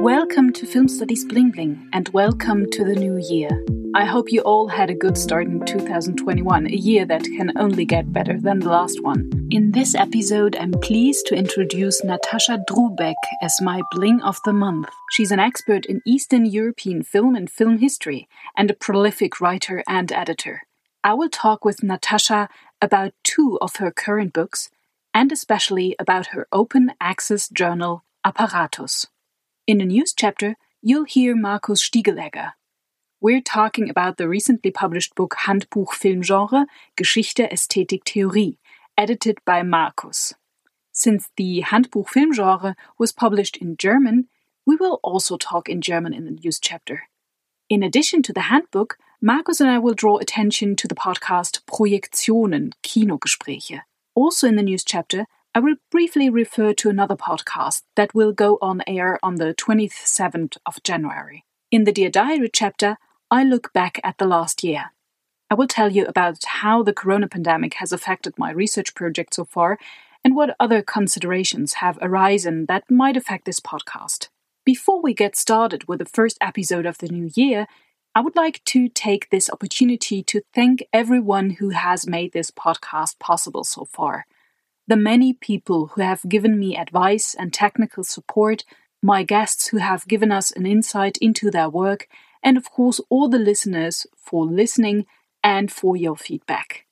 Welcome to Film Studies Bling Bling and welcome to the new year. I hope you all had a good start in 2021, a year that can only get better than the last one. In this episode, I'm pleased to introduce Natasha Drubek as my Bling of the Month. She's an expert in Eastern European film and film history and a prolific writer and editor. I will talk with Natasha about two of her current books and especially about her open access journal Apparatus. In the news chapter, you'll hear Markus Stiglegger. We're talking about the recently published book Handbuch Filmgenre Geschichte, Ästhetik, Theorie, edited by Markus. Since the Handbuch Filmgenre was published in German, we will also talk in German in the news chapter. In addition to the handbook, Markus and I will draw attention to the podcast Projektionen, Kinogespräche. Also in the news chapter, I will briefly refer to another podcast that will go on air on the 27th of January. In the Dear Diary chapter, I look back at the last year. I will tell you about how the corona pandemic has affected my research project so far and what other considerations have arisen that might affect this podcast. Before we get started with the first episode of the new year, I would like to take this opportunity to thank everyone who has made this podcast possible so far the many people who have given me advice and technical support, my guests who have given us an insight into their work, and of course, all the listeners for listening and for your feedback.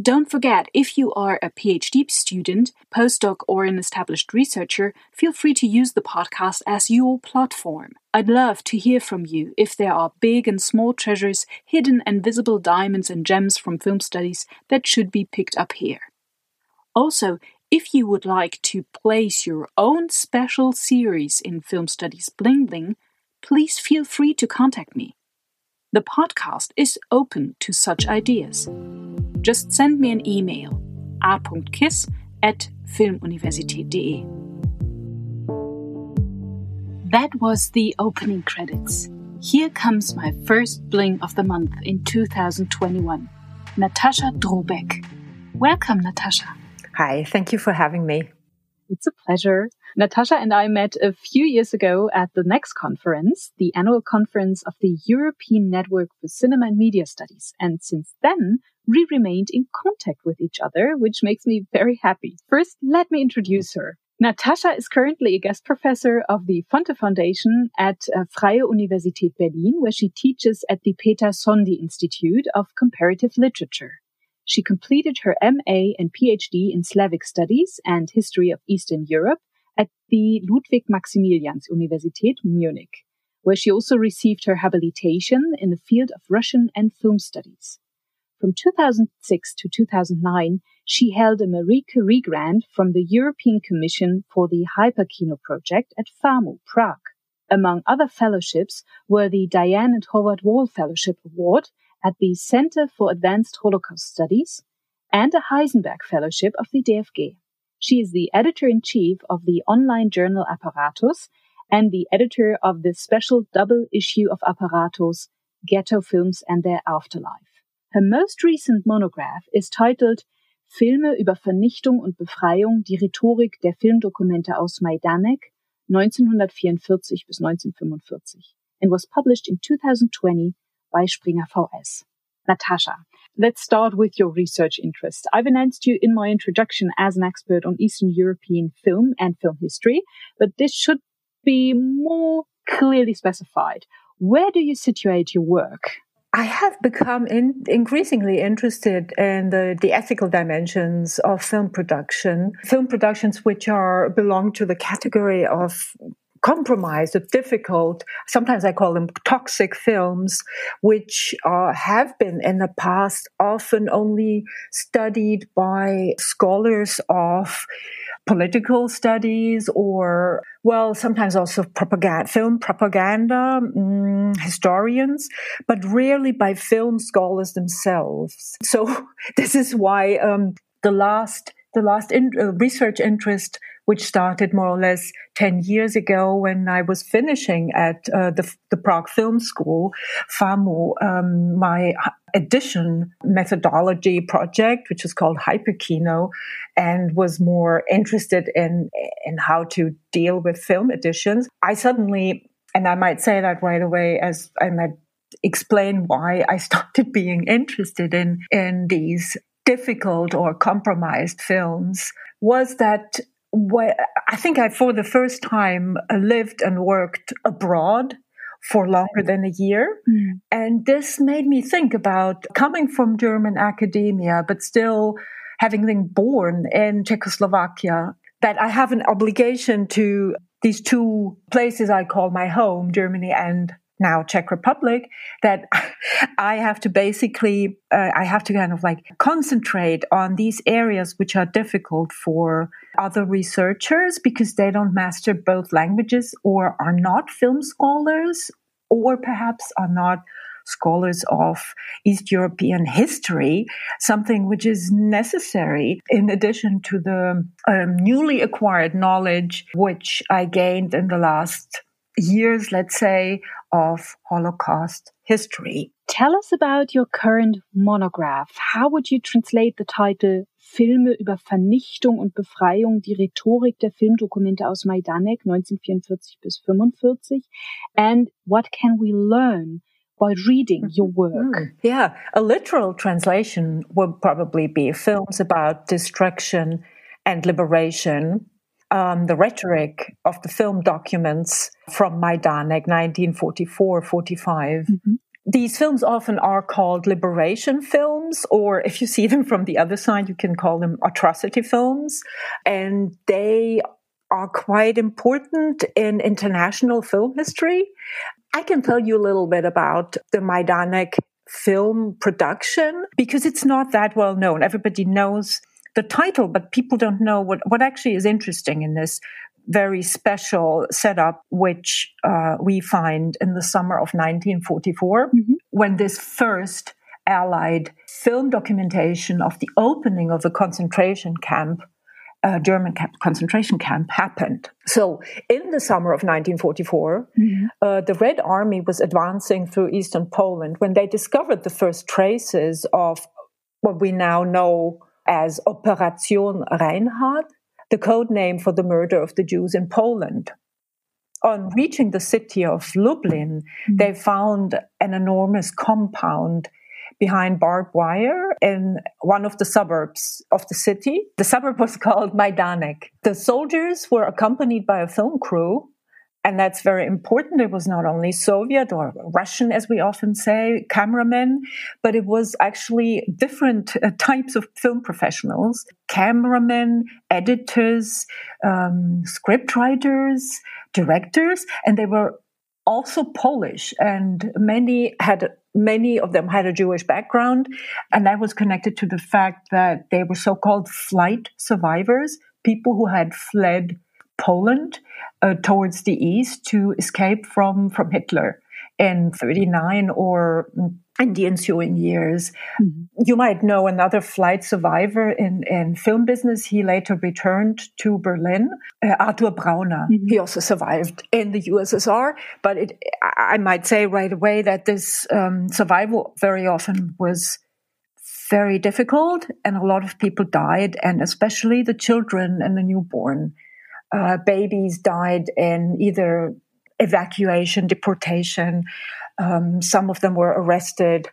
Don't forget, if you are a PhD student, postdoc, or an established researcher, feel free to use the podcast as your platform. I'd love to hear from you if there are big and small treasures, hidden and visible diamonds and gems from film studies that should be picked up here. Also, if you would like to place your own special series in Film Studies Bling Bling, please feel free to contact me. The podcast is open to such ideas. Just send me an email a.kiss at filmuniversität.de. That was the opening credits. Here comes my first bling of the month in 2021 Natasha Drubek. Welcome, Natasha. Hi, thank you for having me. It's a pleasure. Natasha and I met a few years ago at the NECS conference, the annual conference of the European Network for Cinema and Media Studies. And since then, we remained in contact with each other, which makes me very happy. First, let me introduce her. Natasha is currently a guest professor of the Fonte Foundation at uh, Freie Universität Berlin, where she teaches at the Peter Szondi Institute of Comparative Literature. She completed her MA and PhD in Slavic Studies and History of Eastern Europe at the Ludwig Maximilians Universität Munich, where she also received her habilitation in the field of Russian and film studies. From 2006 to 2009, she held a Marie Curie grant from the European Commission for the Hyperkino project at FAMU, Prague. Among other fellowships were the Diane and Howard Wohl Fellowship Award at the Center for Advanced Holocaust Studies and a Heisenberg Fellowship of the DFG. She is the editor in chief of the online journal Apparatus and the editor of the special double issue of Apparatus, Ghetto Films and Their Afterlife. Her most recent monograph is titled Filme über Vernichtung und Befreiung, die Rhetorik der Filmdokumente aus Majdanek 1944 bis 1945 and was published in 2020 by Springer VS. Natasha, let's start with your research interests. I've announced you in my introduction as an expert on Eastern European film and film history, but this should be more clearly specified. Where do you situate your work? I have become in, increasingly interested in the, the ethical dimensions of film production, film productions which are belong to the category of compromised or difficult, sometimes I call them toxic films, which uh, have been in the past often only studied by scholars of political studies or, well, sometimes also propaganda, film propaganda mm, historians, but rarely by film scholars themselves. So this is why um, the last the last in, uh, research interest which started more or less 10 years ago when I was finishing at uh, the, the, Prague Film School, FAMU, um, my edition methodology project, which is called Hyperkino, and was more interested in, in how to deal with film editions. I suddenly And I might say that right away as I might explain why I started being interested in, in these difficult or compromised films was that I think I, for the first time, lived and worked abroad for longer than a year. Mm. And this made me think about coming from German academia, but still having been born in Czechoslovakia, that I have an obligation to these two places I call my home, Germany and now Czech Republic, that I have to basically, uh, I have to kind of like concentrate on these areas which are difficult for other researchers because they don't master both languages or are not film scholars or perhaps are not scholars of East European history, something which is necessary in addition to the um, newly acquired knowledge which I gained in the last years, let's say, of Holocaust history. Tell us about your current monograph. How would you translate the title Filme über Vernichtung und Befreiung, die Rhetorik der Filmdokumente aus Majdanek 1944 bis 45? And what can we learn by reading mm-hmm. your work? Mm, yeah, a literal translation would probably be films about destruction and liberation um, the rhetoric of the film documents from Majdanek 1944 45. Mm-hmm. These films often are called liberation films, or if you see them from the other side, you can call them atrocity films. And they are quite important in international film history. I can tell you a little bit about the Majdanek film production because it's not that well known. Everybody knows the title, but people don't know what, what actually is interesting in this very special setup, which uh, we find in the summer of 1944, mm-hmm. when this first Allied film documentation of the opening of a concentration camp, uh, German camp, concentration camp, happened. So, in the summer of 1944, mm-hmm. uh, the Red Army was advancing through eastern Poland when they discovered the first traces of what we now know as Operation Reinhard, the code name for the murder of the Jews in Poland. On reaching the city of Lublin, mm-hmm. they found an enormous compound behind barbed wire in one of the suburbs of the city. The suburb was called Majdanek. The soldiers were accompanied by a film crew and that's very important. It was not only Soviet or Russian, as we often say, cameramen, but it was actually different uh, types of film professionals cameramen, editors, um, scriptwriters, directors, and they were also Polish, and many had many of them had a Jewish background, and that was connected to the fact that they were so-called flight survivors, people who had fled Poland uh, towards the east to escape from from Hitler in 39 or in the ensuing years. Mm-hmm. You might know another flight survivor in, in film business. He later returned to Berlin, uh, Artur Brauner. Mm-hmm. He also survived in the USSR, but it, I might say right away that this um, survival very often was very difficult and a lot of people died and especially the children and the newborn uh, babies died in either evacuation, deportation. Um, some of them were arrested.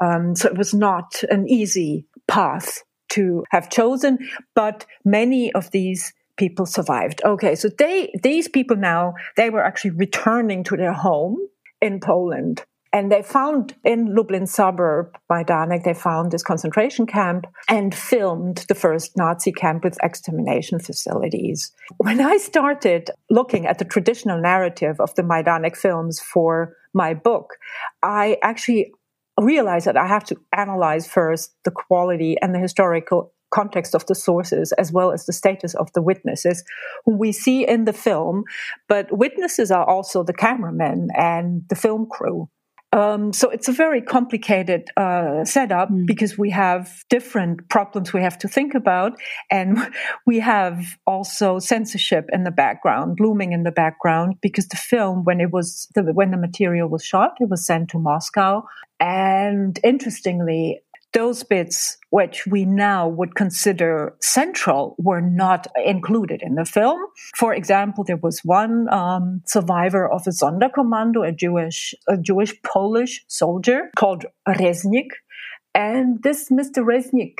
Um, so it was not an easy path to have chosen, but many of these people survived. Okay, so they these people now they were actually returning to their home in Poland and they found in Lublin suburb Majdanek, they found this concentration camp and filmed the first Nazi camp with extermination facilities. When I started looking at the traditional narrative of the Majdanek films for my book, I actually realized that I have to analyze first the quality and the historical context of the sources as well as the status of the witnesses who we see in the film. But witnesses are also the cameramen and the film crew. Um, so it's a very complicated uh, setup mm. because we have different problems we have to think about, and we have also censorship in the background, looming in the background, because the film, when it was the, when the material was shot, it was sent to Moscow, and interestingly, those bits which we now would consider central were not included in the film. For example, there was one um, survivor of a Sonderkommando, a Jewish, a Jewish Polish soldier called Reznik. And this Mr. Reznik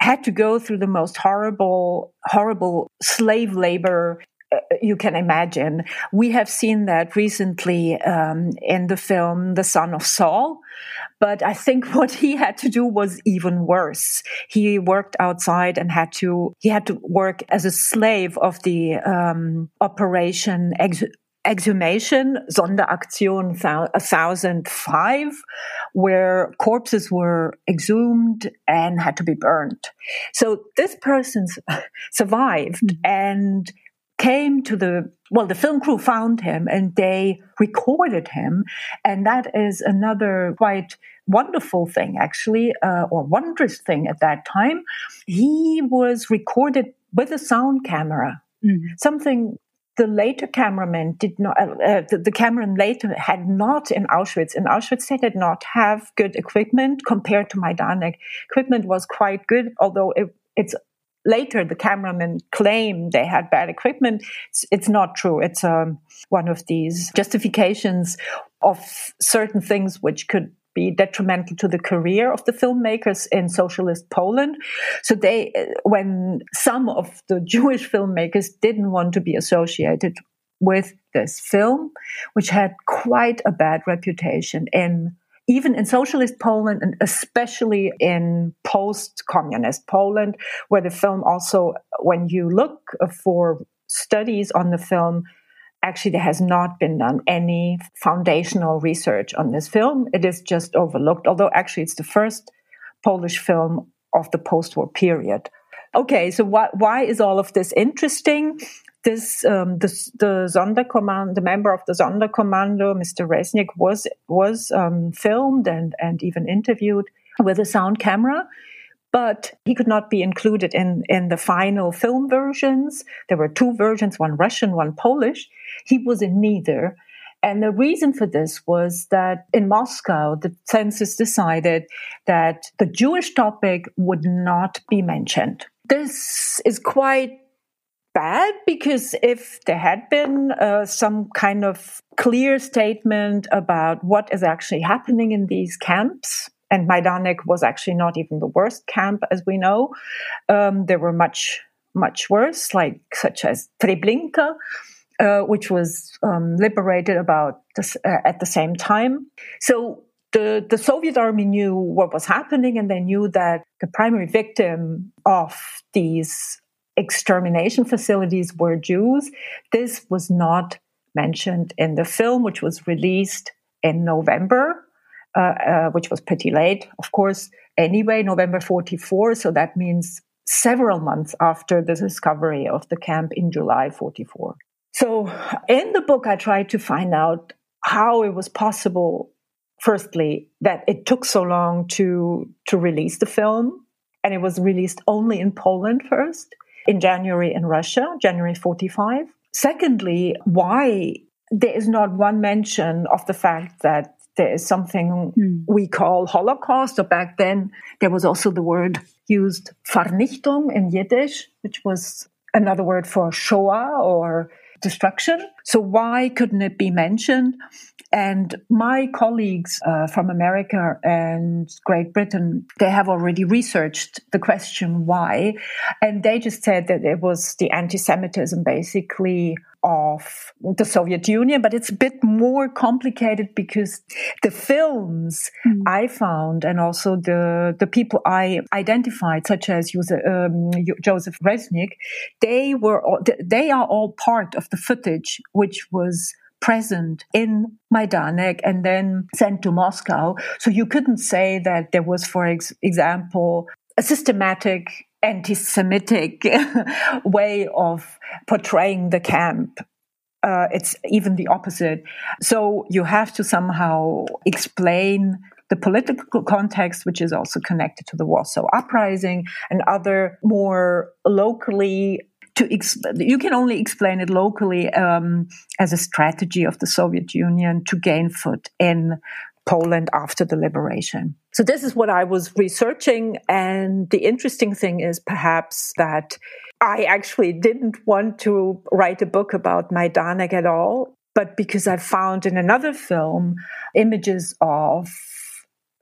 had to go through the most horrible, horrible slave labor you can imagine. We have seen that recently um, in the film The Son of Saul. But I think what he had to do was even worse. He worked outside and had to, he had to work as a slave of the um, operation ex- exhumation, Sonderaktion 1005, where corpses were exhumed and had to be burned. So this person survived mm-hmm. and came to the well the film crew found him and they recorded him and that is another quite wonderful thing actually uh, or wondrous thing at that time he was recorded with a sound camera mm-hmm. something the later cameraman did not, uh, uh, the, the cameraman later had not in Auschwitz. In Auschwitz, they did not have good equipment compared to Majdanek. Equipment was quite good, although it, it's later the cameramen claim they had bad equipment. It's, not true. It's um, one of these justifications of certain things which could be detrimental to the career of the filmmakers in socialist Poland. So they, when some of the Jewish filmmakers didn't want to be associated with this film, which had quite a bad reputation in even in socialist Poland and especially in post communist Poland, where the film also, when you look for studies on the film, actually there has not been done any foundational research on this film. It is just overlooked, although actually it's the first Polish film of the post war period. Okay, so why, why is all of this interesting? This um, the, the Sonderkommando, the member of the Sonderkommando, Mr. Reznik, was was um, filmed and and even interviewed with a sound camera, but he could not be included in in the final film versions. There were two versions, one Russian, one Polish. He was in neither. And the reason for this was that in Moscow, the census decided that the Jewish topic would not be mentioned. This is quite bad because if there had been uh, some kind of clear statement about what is actually happening in these camps, and Majdanek was actually not even the worst camp as we know, um, there were much much worse, like such as Treblinka. Uh, which was um, liberated about uh, at the same time. So the, the Soviet army knew what was happening and they knew that the primary victim of these extermination facilities were Jews. This was not mentioned in the film, which was released in November, uh, uh, which was pretty late, of course, anyway, November 44. So that means several months after the discovery of the camp in July 44. So in the book, I tried to find out how it was possible, firstly, that it took so long to, to release the film. And it was released only in Poland first in January in Russia, January 45. Secondly, why there is not one mention of the fact that there is something mm. we call Holocaust, or back then there was also the word used Vernichtung in Yiddish, which was another word for Shoah or destruction. So why couldn't it be mentioned? And my colleagues uh, from America and Great Britain, they have already researched the question why. And they just said that it was the anti Semitism basically of the Soviet Union, but it's a bit more complicated because the films mm. I found and also the, the people I identified, such as um, Joseph Resnick, they were, they are all part of the footage, which was present in Majdanek and then sent to Moscow. So you couldn't say that there was, for ex- example, a systematic anti-Semitic way of portraying the camp. Uh, it's even the opposite. So you have to somehow explain the political context, which is also connected to the Warsaw Uprising and other more locally to you can only explain it locally um, as a strategy of the Soviet Union to gain foot in Poland after the liberation. So this is what I was researching. And the interesting thing is perhaps that I actually didn't want to write a book about Majdanek at all, but because I found in another film images of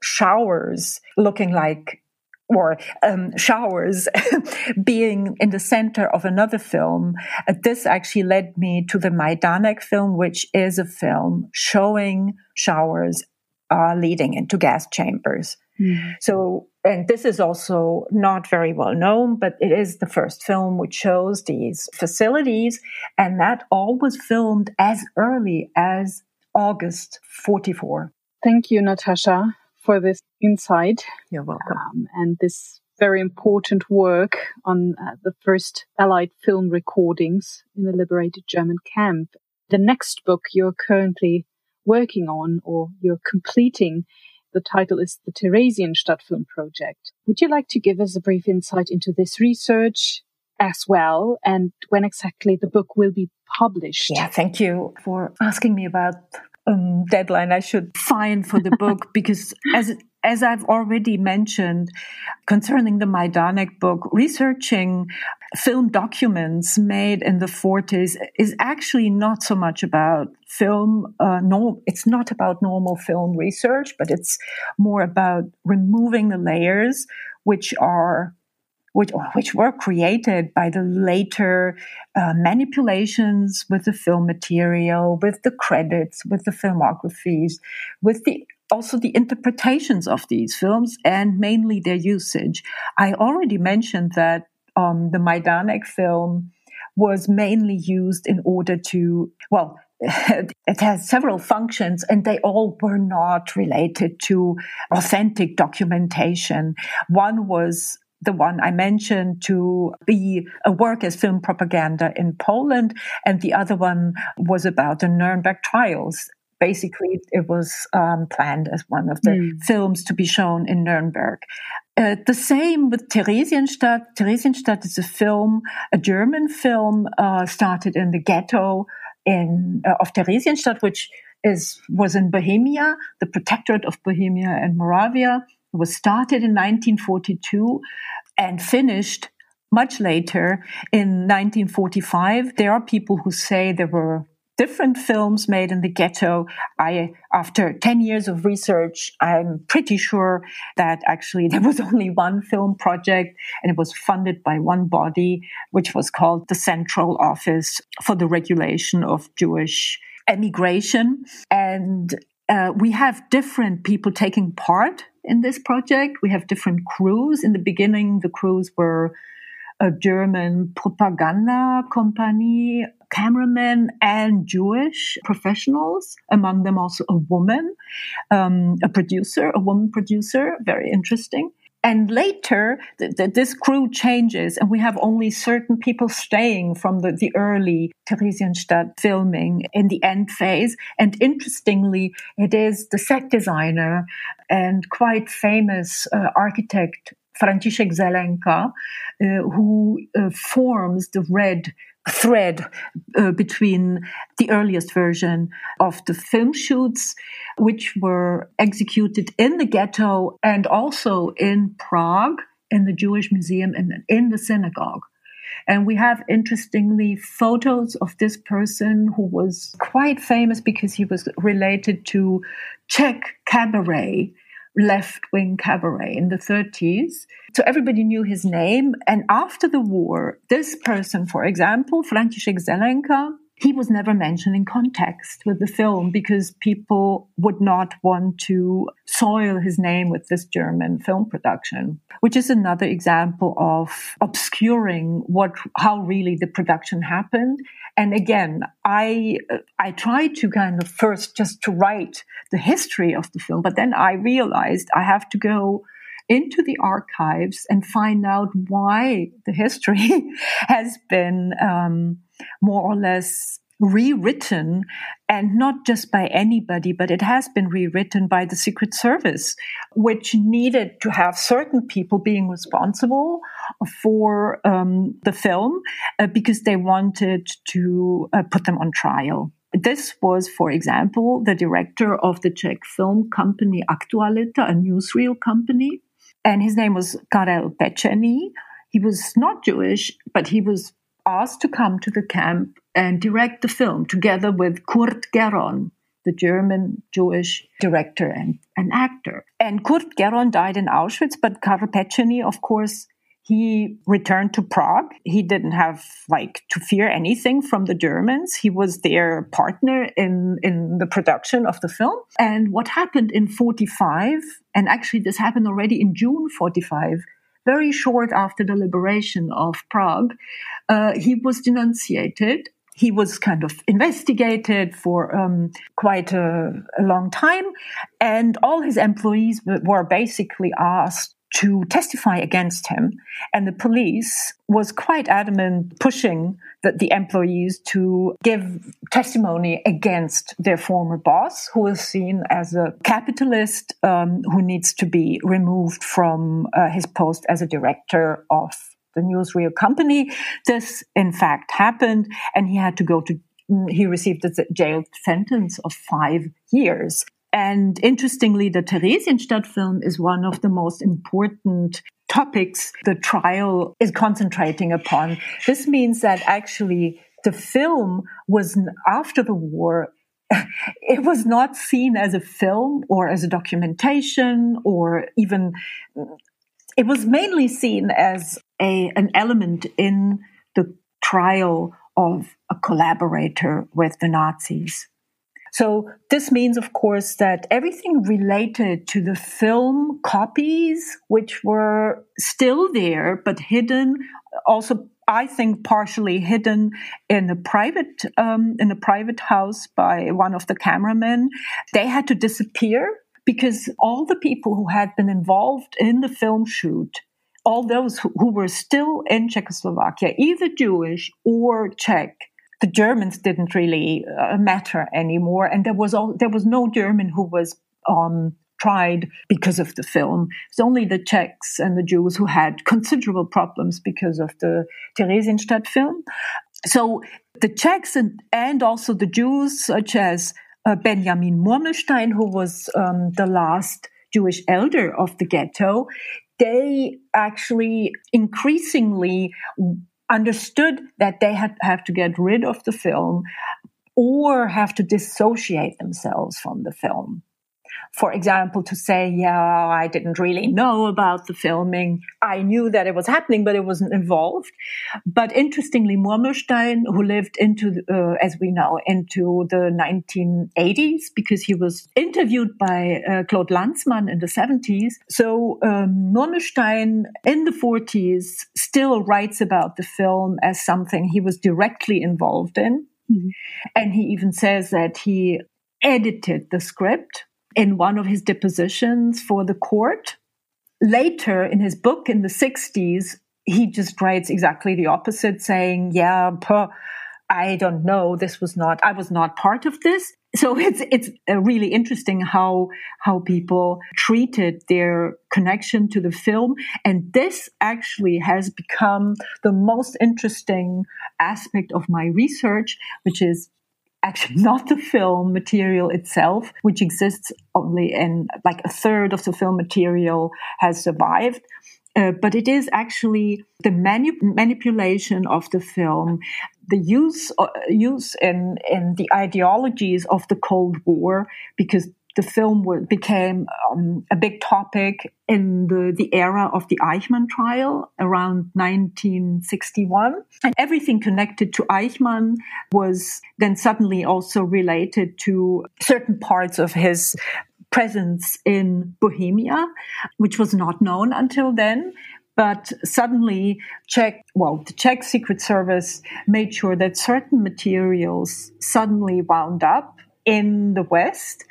showers looking like or um, showers being in the center of another film. Uh, this actually led me to the Majdanek film, which is a film showing showers uh, leading into gas chambers. Mm. So, and this is also not very well known, but it is the first film which shows these facilities. And that all was filmed as early as August 44. Thank you, Natasha for this insight. You're welcome. Um, and this very important work on uh, the first Allied film recordings in a liberated German camp. The next book you're currently working on or you're completing, the title is the Theresienstadt Film Project. Would you like to give us a brief insight into this research as well and when exactly the book will be published? Yeah, thank you for asking me about um, deadline I should find for the book because as as I've already mentioned concerning the Majdanek book, researching film documents made in the 40s is actually not so much about film. Uh, no, it's not about normal film research, but it's more about removing the layers which are which, which were created by the later uh, manipulations with the film material, with the credits, with the filmographies, with the also the interpretations of these films and mainly their usage. I already mentioned that um, the Majdanek film was mainly used in order to, well, it has several functions and they all were not related to authentic documentation. One was the one I mentioned to be a work as film propaganda in Poland, and the other one was about the Nuremberg trials. Basically, it was um, planned as one of the mm. films to be shown in Nuremberg. Uh, the same with Theresienstadt. Theresienstadt is a film, a German film, uh, started in the ghetto in uh, of Theresienstadt, which is was in Bohemia, the protectorate of Bohemia and Moravia was started in 1942 and finished much later in 1945. There are people who say there were different films made in the ghetto. I, after 10 years of research, I'm pretty sure that actually there was only one film project and it was funded by one body, which was called the Central Office for the Regulation of Jewish Emigration. And uh, we have different people taking part in this project. We have different crews. In the beginning, the crews were a German propaganda company, cameramen, and Jewish professionals, among them also a woman, um, a producer, a woman producer, very interesting. And later, th- th- this crew changes, and we have only certain people staying from the, the early Theresienstadt filming in the end phase. And interestingly, it is the set designer and quite famous uh, architect František Zelenka, uh, who uh, forms the red thread uh, between the earliest version of the film shoots, which were executed in the ghetto and also in Prague, in the Jewish Museum and in the synagogue. And we have interestingly photos of this person who was quite famous because he was related to Czech cabaret left wing cabaret in the 30s. So everybody knew his name. And after the war, this person, for example, František Zelenka, he was never mentioned in context with the film because people would not want to soil his name with this German film production, which is another example of obscuring what, how really the production happened. And again, I, I tried to kind of first just to write the history of the film, but then I realized I have to go into the archives and find out why the history has been um, more or less rewritten and not just by anybody, but it has been rewritten by the Secret Service, which needed to have certain people being responsible for um, the film uh, because they wanted to uh, put them on trial this was, for example, the director of the Czech film company Aktualita, a newsreel company. And his name was Karel Pečený. He was not Jewish, but he was asked to come to the camp and direct the film together with Kurt Gerron, the German Jewish director and, and actor. And Kurt Gerron died in Auschwitz, but Karel Pečený, of course, he returned to Prague. He didn't have like to fear anything from the Germans. He was their partner in, in the production of the film. And what happened in 45, and actually this happened already in June 45, very short after the liberation of Prague, uh, he was denunciated he was kind of investigated for um, quite a, a, long time, and all his employees were basically asked to testify against him. And the police was quite adamant pushing the, the, employees to give testimony against their former boss, who is seen as a capitalist um, who needs to be removed from uh, his post as a director of the newsreel company. This, in fact, happened, and he had to go to he received a jail sentence of five years. And interestingly, the Theresienstadt film is one of the most important topics the trial is concentrating upon. This means that actually the film was after the war it was not seen as a film or as a documentation or even it was mainly seen as a an element in the trial of a collaborator with the Nazis. So this means, of course, that everything related to the film copies, which were still there but hidden, also I think partially hidden in a private um, in a private house by one of the cameramen, they had to disappear because all the people who had been involved in the film shoot all those who, who, were still in Czechoslovakia, either Jewish or Czech, the Germans didn't really uh, matter anymore, and there was all, there was no German who was um, tried because of the film. It's only the Czechs and the Jews who had considerable problems because of the Theresienstadt film. So the Czechs and, and also the Jews, such as uh, Benjamin Murmelstein, who was um, the last Jewish elder of the ghetto, they actually increasingly understood that they had have to get rid of the film or have to dissociate themselves from the film for example, to say, yeah, I didn't really know about the filming. I knew that it was happening, but it wasn't involved. But interestingly, Murmelstein, who lived into, uh, as we know, into the 1980s, because he was interviewed by uh, Claude Lanzmann in the 70s. So um, Murmelstein in the 40s still writes about the film as something he was directly involved in. Mm-hmm. And he even says that he edited the script in one of his depositions for the court. Later in his book in the 60s, he just writes exactly the opposite, saying, Yeah, I don't know. This was not, I was not part of this. So it's, it's uh, really interesting how, how people treated their connection to the film. And this actually has become the most interesting aspect of my research, which is actually not the film material itself, which exists only in like a third of the film material has survived. Uh, but it is actually the manipulation of the film, the use uh, use in in the ideologies of the Cold War, because the film became um, a big topic in the, the era of the Eichmann trial around 1961. And everything connected to Eichmann was then suddenly also related to certain parts of his presence in Bohemia, which was not known until then. But suddenly, Czech, well, the Czech Secret Service made sure that certain materials suddenly wound up in the West.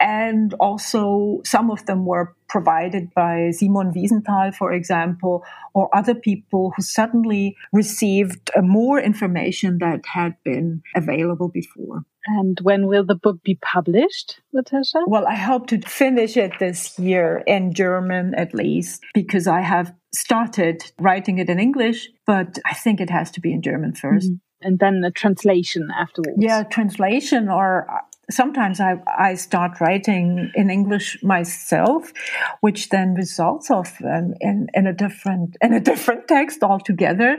And also, some of them were provided by Simon Wiesenthal, for example, or other people who suddenly received uh, more information that had been available before. And when will the book be published, Natasha? Well, I hope to finish it this year in German at least, because I have started writing it in English, but I think it has to be in German 1st mm-hmm. and then a translation afterwards. Yeah, translation or sometimes I, I start writing in English myself, which then results of um, in, in a different in a different text altogether,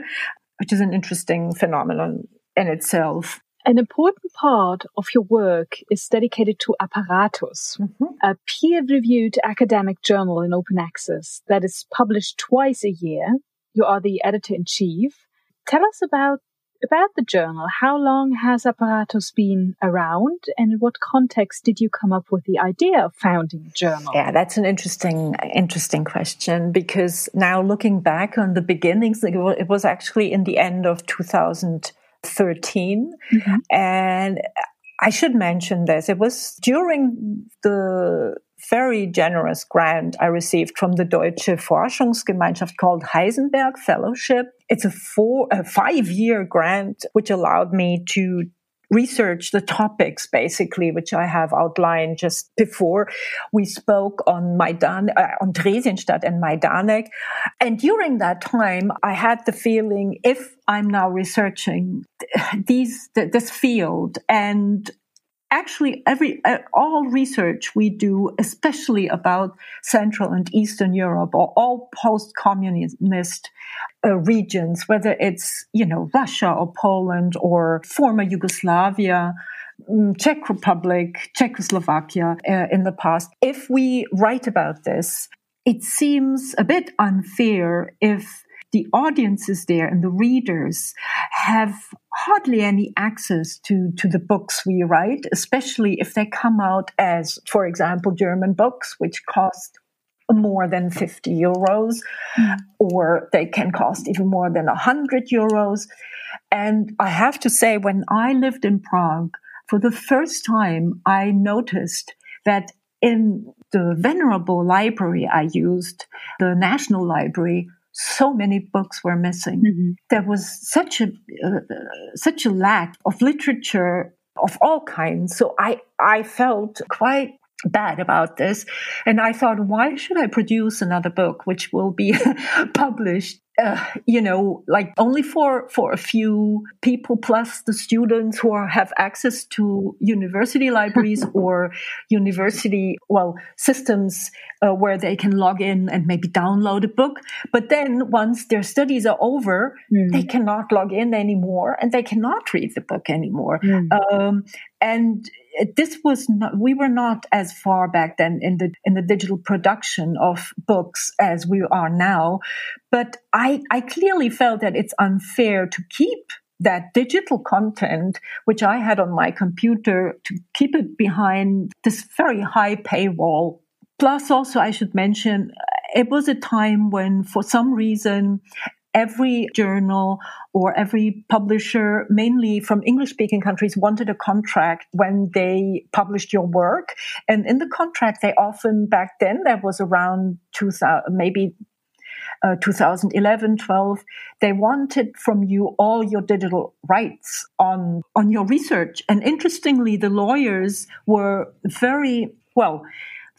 which is an interesting phenomenon in itself. An important part of your work is dedicated to Apparatus, mm-hmm. a peer-reviewed academic journal in open access that is published twice a year. You are the editor in chief. Tell us about about the journal, how long has Apparatus been around and in what context did you come up with the idea of founding a journal? Yeah, that's an interesting, interesting question because now looking back on the beginnings, it was actually in the end of 2013. Mm-hmm. And I should mention this. It was during the very generous grant I received from the Deutsche Forschungsgemeinschaft called Heisenberg Fellowship. It's a four, a five year grant, which allowed me to research the topics basically which i have outlined just before we spoke on maidan uh, on and Majdanek and during that time i had the feeling if i'm now researching these this field and actually every uh, all research we do especially about central and eastern europe or all post-communist uh, regions whether it's you know russia or poland or former yugoslavia mm, czech republic czechoslovakia uh, in the past if we write about this it seems a bit unfair if the audiences there and the readers have hardly any access to, to the books we write, especially if they come out as, for example, German books, which cost more than 50 euros, mm. or they can cost even more than 100 euros. And I have to say, when I lived in Prague, for the first time, I noticed that in the venerable library I used, the National Library, so many books were missing. Mm-hmm. There was such a uh, such a lack of literature of all kinds. So I I felt quite bad about this. And I thought, why should I produce another book which will be published uh, you know, like only for for a few people plus the students who are, have access to university libraries or university well systems uh, where they can log in and maybe download a book. But then once their studies are over, mm. they cannot log in anymore and they cannot read the book anymore. Mm. Um, and this was not, we were not as far back then in the in the digital production of books as we are now but i i clearly felt that it's unfair to keep that digital content which i had on my computer to keep it behind this very high paywall. Plus also i should mention it was a time when for some reason every journal or every publisher, mainly from English speaking countries, wanted a contract when they published your work. And in the contract, they often, back then, that was around 2000, maybe uh, 2011 12 they wanted from you all your digital rights on on your research and interestingly the lawyers were very well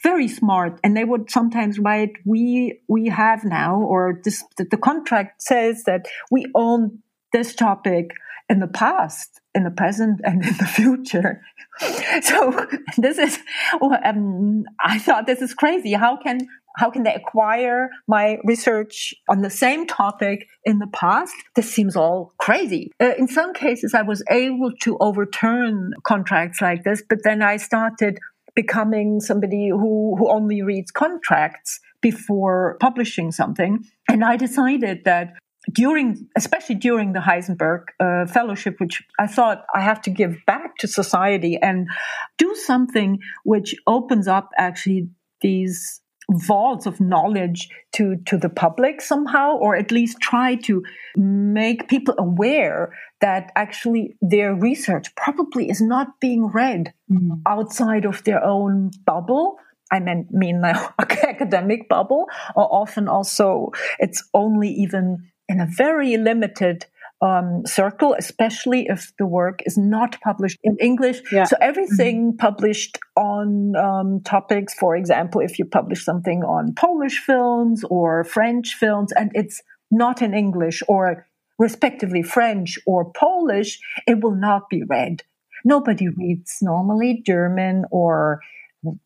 very smart and they would sometimes write we we have now or this the, the contract says that we own this topic in the past in the present and in the future so this is um, i thought this is crazy how can how can they acquire my research on the same topic in the past? This seems all crazy. Uh, in some cases, I was able to overturn contracts like this, but then I started becoming somebody who, who only reads contracts before publishing something. And I decided that during, especially during the Heisenberg uh, Fellowship, which I thought I have to give back to society and do something which opens up actually these vaults of knowledge to to the public somehow or at least try to make people aware that actually their research probably is not being read mm. outside of their own bubble I mean, mean academic bubble, or often also it's only even in a very limited um, circle, especially if the work is not published in English. Yeah. So everything mm-hmm. published on um, topics, for example, if you publish something on Polish films or French films and it's not in English or respectively French or Polish, it will not be read. Nobody reads normally German or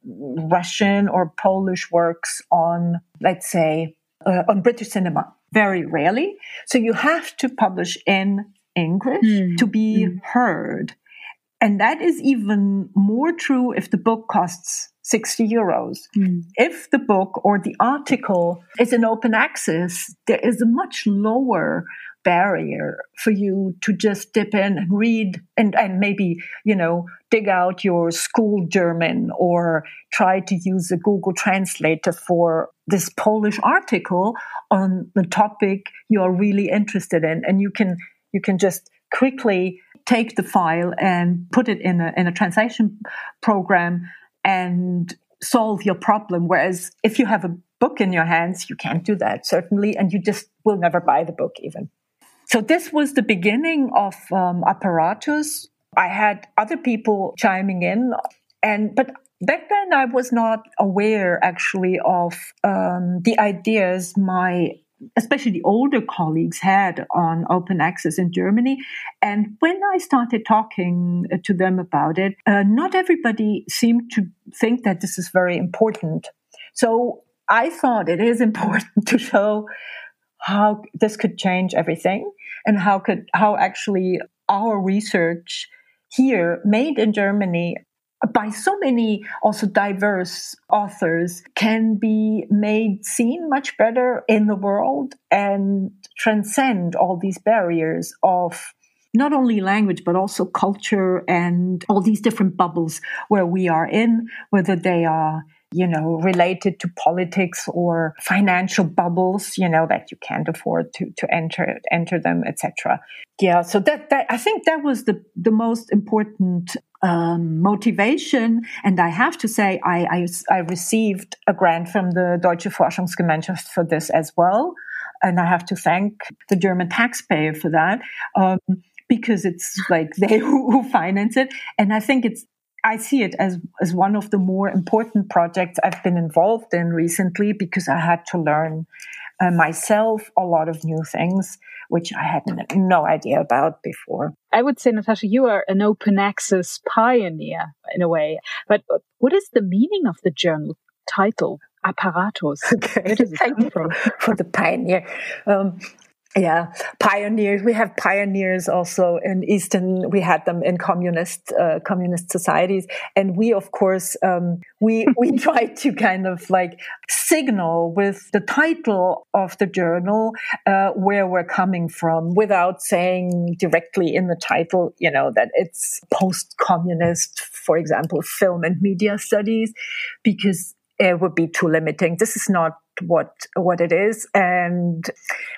Russian or Polish works on, let's say, uh, on British cinema. Very rarely. So you have to publish in English mm. to be mm. heard. And that is even more true if the book costs 60 euros. Mm. If the book or the article is in open access, there is a much lower barrier for you to just dip in and read and, and maybe, you know, dig out your school German or try to use a Google translator for this Polish article on the topic you're really interested in. And you can, you can just quickly take the file and put it in a, in a translation program and solve your problem. Whereas if you have a book in your hands, you can't do that, certainly, and you just will never buy the book even. So this was the beginning of um, apparatus. I had other people chiming in, and but back then I was not aware actually of um, the ideas my especially the older colleagues had on open access in Germany. And when I started talking to them about it, uh, not everybody seemed to think that this is very important. So I thought it is important to show how this could change everything and how could how actually our research here made in Germany by so many also diverse authors can be made seen much better in the world and transcend all these barriers of not only language but also culture and all these different bubbles where we are in whether they are you know, related to politics or financial bubbles, you know, that you can't afford to, to enter, enter them, etc. Yeah. So that, that, I think that was the, the most important, um, motivation. And I have to say, I, I, I received a grant from the Deutsche Forschungsgemeinschaft for this as well. And I have to thank the German taxpayer for that. Um, because it's like they who, who finance it. And I think it's I see it as, as one of the more important projects I've been involved in recently because I had to learn uh, myself a lot of new things, which I had no idea about before. I would say, Natasha, you are an open access pioneer in a way. But what is the meaning of the journal title? Apparatus. Okay. Where does it come from? For the pioneer. Um, yeah. Pioneers we have pioneers also in eastern we had them in communist uh, communist societies. And we of course um, we we try to kind of like signal with the title of the journal uh, where we're coming from without saying directly in the title you know that it's post-communist for example film and media studies because it would be too limiting. This is not what what it is, and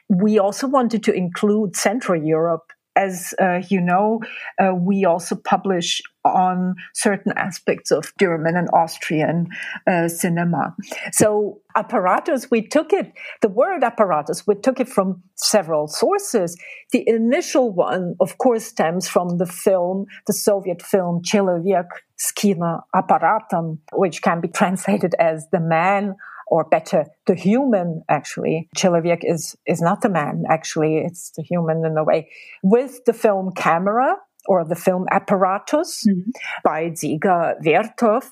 we also wanted to include Central Europe. As uh, you know, uh, we also publish on certain aspects of German and Austrian uh, cinema. So apparatus, we took it, the word apparatus, we took it from several sources. The initial one, of course, stems from the film, the Soviet film Chelovek s kinoapparatom, which can be translated as the man or better, the human actually. Chelovek is, is not the man, actually, it's the human in a way. With the film camera, or the film apparatus mm-hmm. by Dziga Vertov.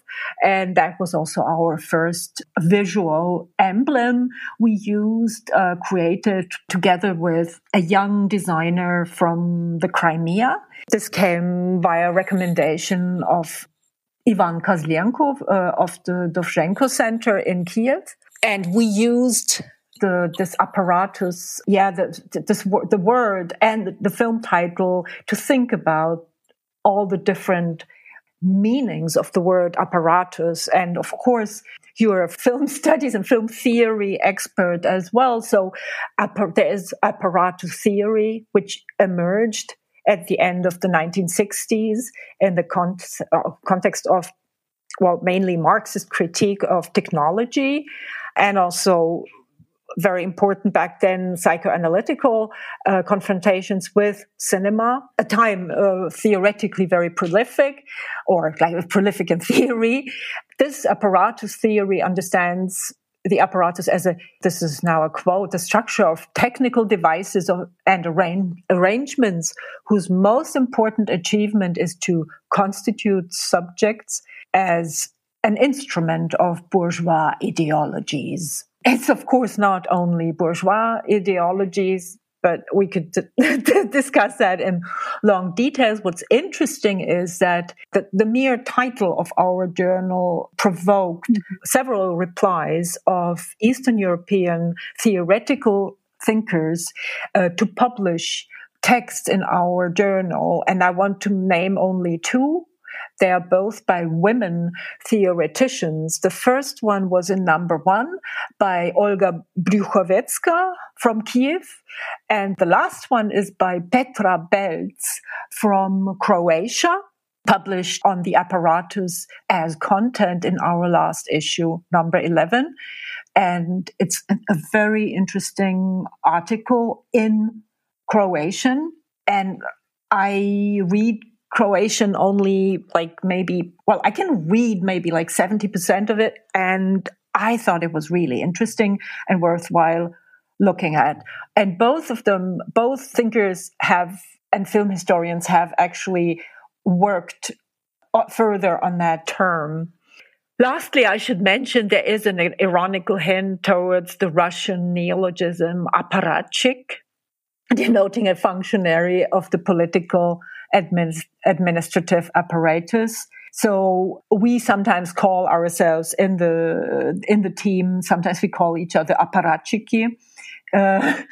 And that was also our first visual emblem we used, uh, created together with a young designer from the Crimea. This came via recommendation of Ivan Kozlenko uh, of the Dovzhenko Center in Kiev. And we used the, this apparatus, yeah, the, this, the word and the film title to think about all the different meanings of the word apparatus. And of course, you're a film studies and film theory expert as well. So there is apparatus theory, which emerged at the end of the 1960s in the con- uh, context of, well, mainly Marxist critique of technology and also very important back then psychoanalytical uh, confrontations with cinema, a time uh, theoretically very prolific or like prolific in theory. This apparatus theory understands the apparatus as a, this is now a quote, the structure of technical devices and arrange, arrangements whose most important achievement is to constitute subjects as an instrument of bourgeois ideologies. It's of course not only bourgeois ideologies, but we could discuss that in long details. What's interesting is that the, the mere title of our journal provoked mm-hmm. several replies of Eastern European theoretical thinkers uh, to publish texts in our journal. And I want to name only two. They are both by women theoreticians. The first one was in number one by Olga Bryukhovetska from Kiev. And the last one is by Petra Belc from Croatia published on the apparatus as content in our last issue, number 11. And it's a very interesting article in Croatian. And I read Croatian only like maybe, well, I can read maybe like 70% of it. And I thought it was really interesting and worthwhile looking at. And both of them, both thinkers have, and film historians have actually worked uh, further on that term. Lastly, I should mention there is an ironical hint towards the Russian neologism apparatchik, denoting a functionary of the political administrative apparatus. So we sometimes call ourselves in the in the team. Sometimes we call each other apparatchiki. Uh,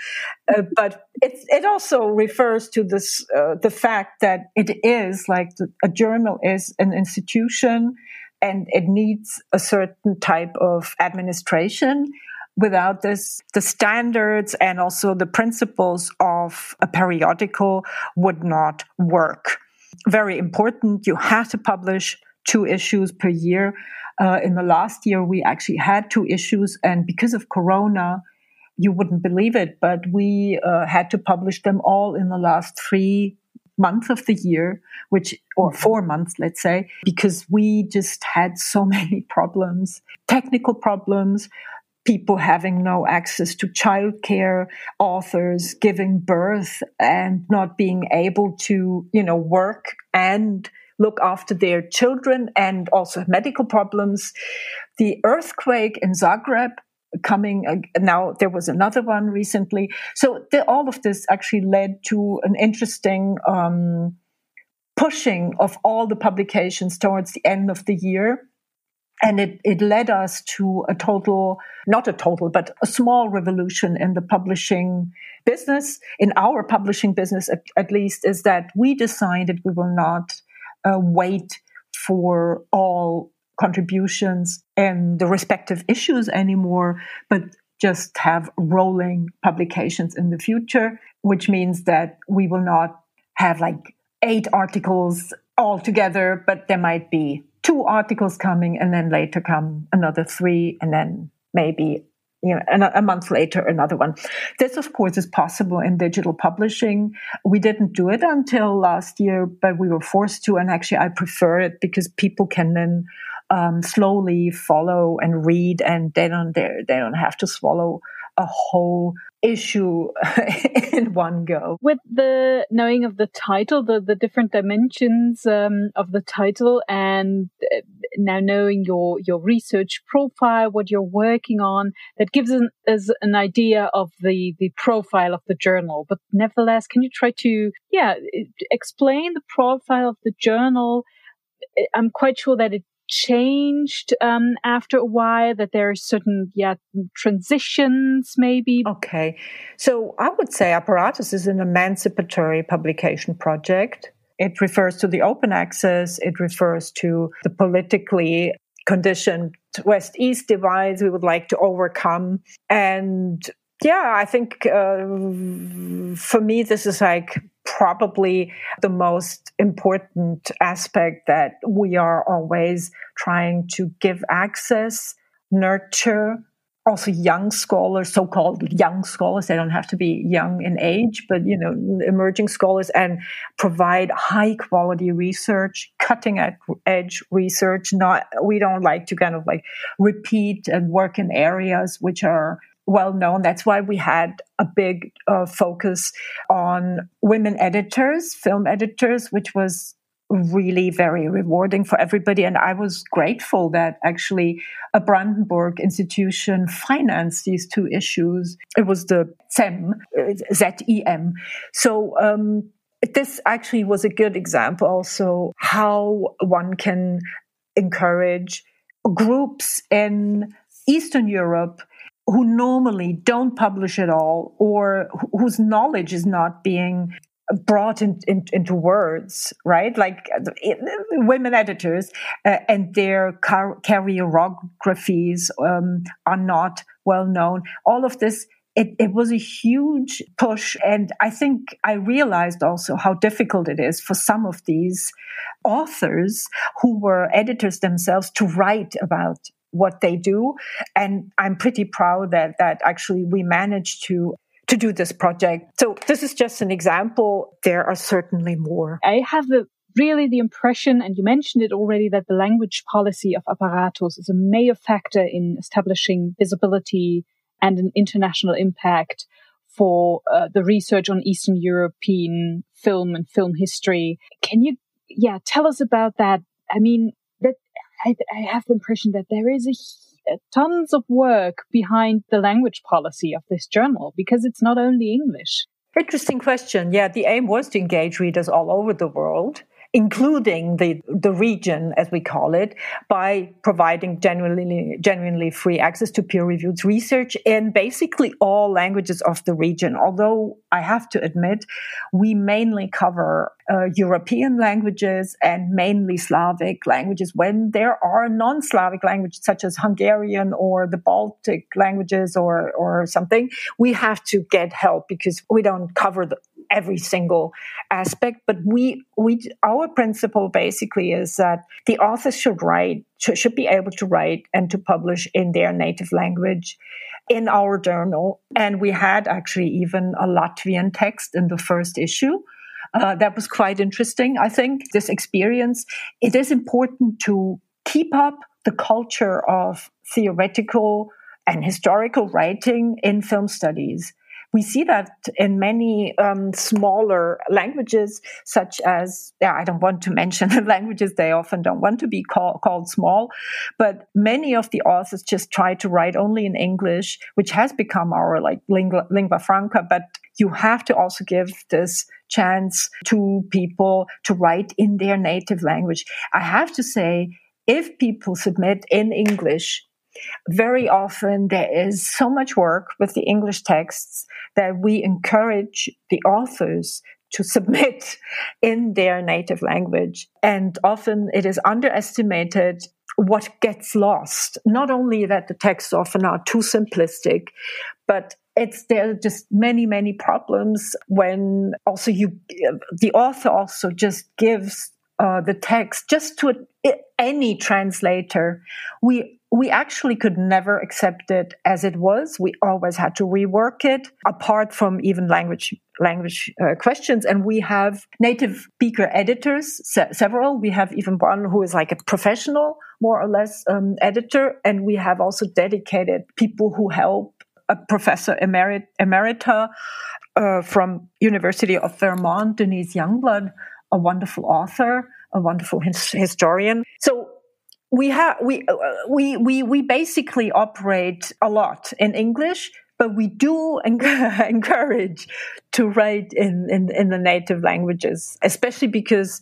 uh, but it, it also refers to this uh, the fact that it is like the, a journal is an institution and it needs a certain type of administration without this, the standards and also the principles of a periodical would not work. Very important. You have to publish two issues per year. Uh, in the last year, we actually had two issues, and because of Corona, you wouldn't believe it, but we uh, had to publish them all in the last three months of the year, which, or four months, let's say, because we just had so many problems, technical problems, people having no access to childcare, authors giving birth and not being able to, you know, work and look after their children and also medical problems. The earthquake in Zagreb coming uh, now there was another one recently so the, all of this actually led to an interesting um, pushing of all the publications towards the end of the year and it, it led us to a total, not a total, but a small revolution in the publishing business, in our publishing business at, at least, is that we decided we will not uh, wait for all contributions and the respective issues anymore, but just have rolling publications in the future, which means that we will not have like eight articles all together, but there might be two articles coming and then later come another three and then maybe you know, a month later, another one. This, of course, is possible in digital publishing. We didn't do it until last year, but we were forced to. And actually, I prefer it because people can then um, slowly follow and read, and they don't they don't have to swallow a whole issue in one go. With the knowing of the title, the, the different dimensions um, of the title, and uh, now knowing your, your research profile, what you're working on, that gives us an, an idea of the, the profile of the journal. But nevertheless, can you try to, yeah, explain the profile of the journal? I'm quite sure that it changed um, after a while that there are certain yeah transitions maybe? Okay. So i would say apparatus is an emancipatory publication project. It refers to the open access. It refers to the politically conditioned west east divide we would like to overcome. And yeah i think uh, for me this is like probably the most important aspect that we are always trying to give access, nurture, also young scholars, so-called young scholars. They don't have to be young in age, but you know, emerging scholars, and provide high-quality research, cutting edge research. Not we don't like to kind of like repeat and work in areas which are well known. That's why we had a big uh, focus on women editors, film editors, which was really very rewarding for everybody. And I was grateful that actually a Brandenburg institution financed these two issues. It was the ZEM, Z-E-M. So, um, this actually was a good example also how one can encourage groups in Eastern Europe who normally don't publish at all or whose knowledge is not being brought in, in, into words, right? Like women editors uh, and their car- choreographies um, are not well known. All of this, it, it was a huge push. And I think I realized also how difficult it is for some of these authors who were editors themselves to write about what they do. And I'm pretty proud that, that actually we managed to to do this project. So this is just an example. There are certainly more. I have the really the impression, and you mentioned it already, that the language policy of Apparatus is a major factor in establishing visibility and an international impact for uh, the research on Eastern European film and film history. Can you, yeah, tell us about that? I mean, I, I have the impression that there is a tons of work behind the language policy of this journal because it's not only English. Interesting question. Yeah, the aim was to engage readers all over the world including the, the region, as we call it, by providing genuinely, genuinely free access to peer reviewed research in basically all languages of the region. Although I have to admit, we mainly cover uh, European languages and mainly Slavic languages when there are non Slavic languages such as Hungarian or the Baltic languages or, or something. We have to get help because we don't cover the, every single aspect but we we our principle basically is that the authors should write should, should be able to write and to publish in their native language in our journal. And we had actually even a latvian text in the first issue. Uh, that was quite interesting i think this experience. It is important to keep up the culture of theoretical and historical writing in film studies we see that in many um, smaller languages, such as, yeah, I don't want to mention the languages, they often don't want to be call, called small, but many of the authors just try to write only in English, which has become our like lingua, lingua franca, but you have to also give this chance to people to write in their native language. I have to say, if people submit in English, very often there is so much work with the English texts that we encourage the authors to submit in their native language. And often it is underestimated what gets lost. Not only that the texts often are too simplistic, but it's there are just many many problems when also you the author also just gives uh, the text just to a, any translator we we actually could never accept it as it was. We always had to rework it apart from even language language uh, questions. And we have native speaker editors, se- several. We have even one who is like a professional, more or less, um, editor. And we have also dedicated people who help a professor emerit- emerita uh, from University of Vermont, Denise Youngblood, a wonderful author, a wonderful his- historian. So we have we uh, we we we basically operate a lot in English, but we do encourage to write in, in in the native languages, especially because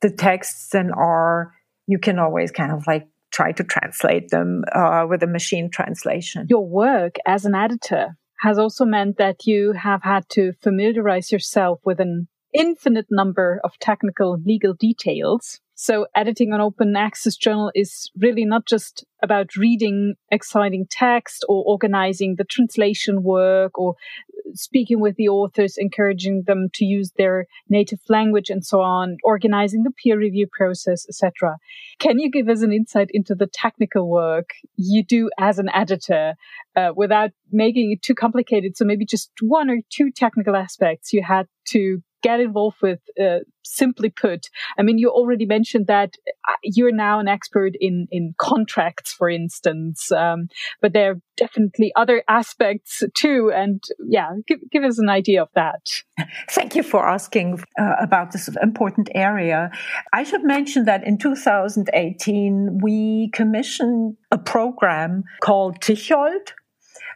the texts then are you can always kind of like try to translate them uh, with a machine translation. Your work as an editor has also meant that you have had to familiarize yourself with an infinite number of technical legal details so editing an open access journal is really not just about reading exciting text or organizing the translation work or speaking with the authors, encouraging them to use their native language and so on, organizing the peer review process, etc. Can you give us an insight into the technical work you do as an editor uh, without making it too complicated? So maybe just one or two technical aspects you had to get involved with. Uh, simply put, I mean, you already mentioned that uh, you're now an expert in in contracts, for instance, um, but there are definitely other aspects too. And yeah, give, give us an idea of that. Thank you for asking uh, about this important area. I should mention that in 2018 we commissioned a program called Czichold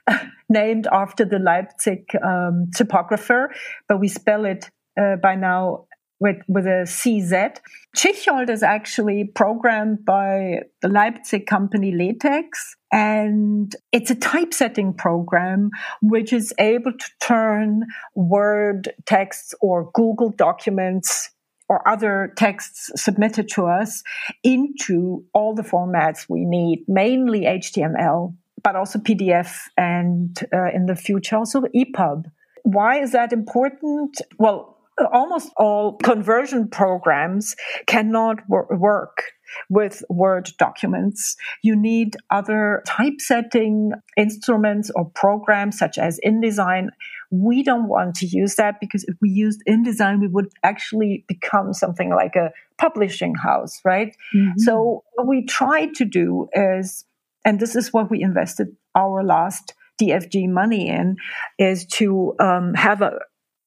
named after the Leipzig um, typographer, but we spell it uh, by now with, with a CZ. Czichold is actually programmed by the Leipzig company le-tex, and it's a typesetting program which is able to turn Word texts or Google documents or other texts submitted to us into all the formats we need, mainly HTML but also PDF and uh, in the future also EPUB. Why is that important? Well, almost all conversion programs cannot wor- work with Word documents. You need other typesetting instruments or programs such as InDesign. We don't want to use that because if we used InDesign, we would actually become something like a publishing house, right? Mm-hmm. So what we try to do is and this is what we invested our last DFG money in, is to um, have a,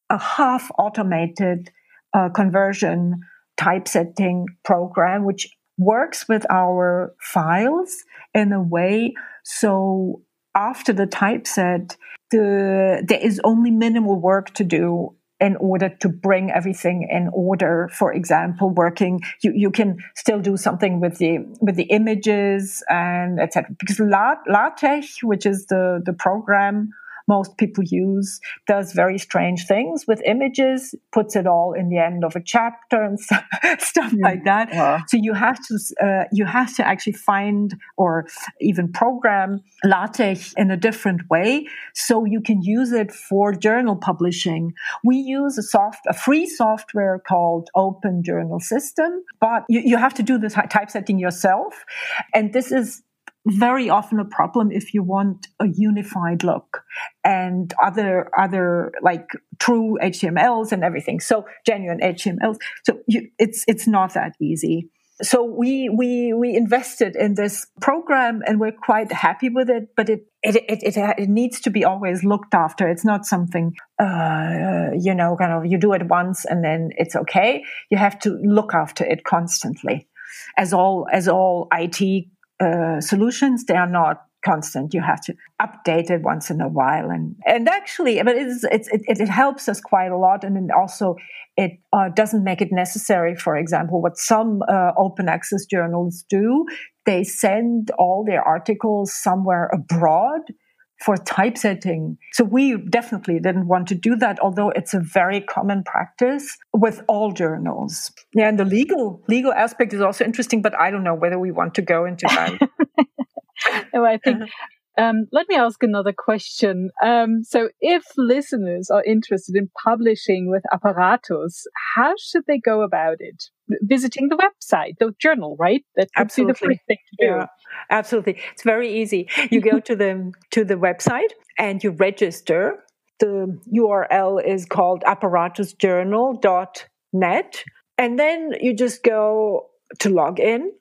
a half automated uh, conversion typesetting program, which works with our files in a way so after the typeset, the, there is only minimal work to do in order to bring everything in order. For example working you, you can still do something with the with the images and etc because LaTeX which is the the program most people use does very strange things with images, puts it all in the end of a chapter and stuff, stuff like that. Yeah. So you have to uh, you have to actually find or even program LaTeX in a different way so you can use it for journal publishing. We use a soft a free software called Open Journal System, but you, you have to do the typesetting yourself, and this is very often a problem if you want a unified look and other other like true HTMLs and everything. So genuine HTMLs. So you, it's it's not that easy. So we we we invested in this program and we're quite happy with it. But it it it, it, it needs to be always looked after. It's not something uh, you know kind of you do it once and then it's okay. You have to look after it constantly as all as all IT uh, solutions. They are not constant. You have to update it once in a while, and and actually, but it's, it's it, it helps us quite a lot, and also it uh, doesn't make it necessary. For example, what some uh, open access journals do, they send all their articles somewhere abroad for typesetting. So we definitely didn't want to do that, although it's a very common practice with all journals. Yeah, and the legal legal aspect is also interesting, but I don't know whether we want to go into that. no, I think uh-huh. Um, let me ask another question. Um, so, if listeners are interested in publishing with Apparatus, how should they go about it? Visiting the website, the journal, right? That would absolutely. be the first thing to do. Yeah, absolutely, it's very easy. You go to the to the website and you register. The URL is called apparatusjournal.net, and then you just go to log in,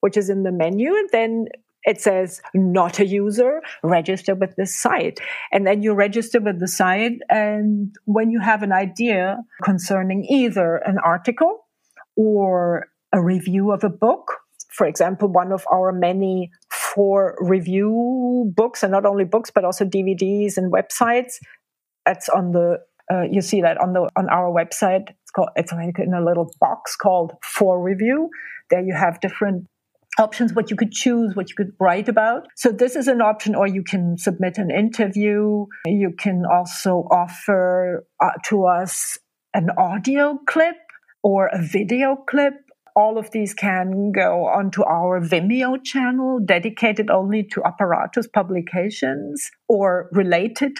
which is in the menu, and then it says not a user, register with this site. And then you register with the site. And when you have an idea concerning either an article or a review of a book, for example, one of our many four review books, and not only books, but also DVDs and websites. That's on the, uh, you see that on the, on our website. It's called, it's like in a little box called for review. There you have different options, what you could choose, what you could write about. So this is an option, or you can submit an interview. You can also offer uh, to us an audio clip or a video clip. All of these can go onto our Vimeo channel dedicated only to apparatus publications or related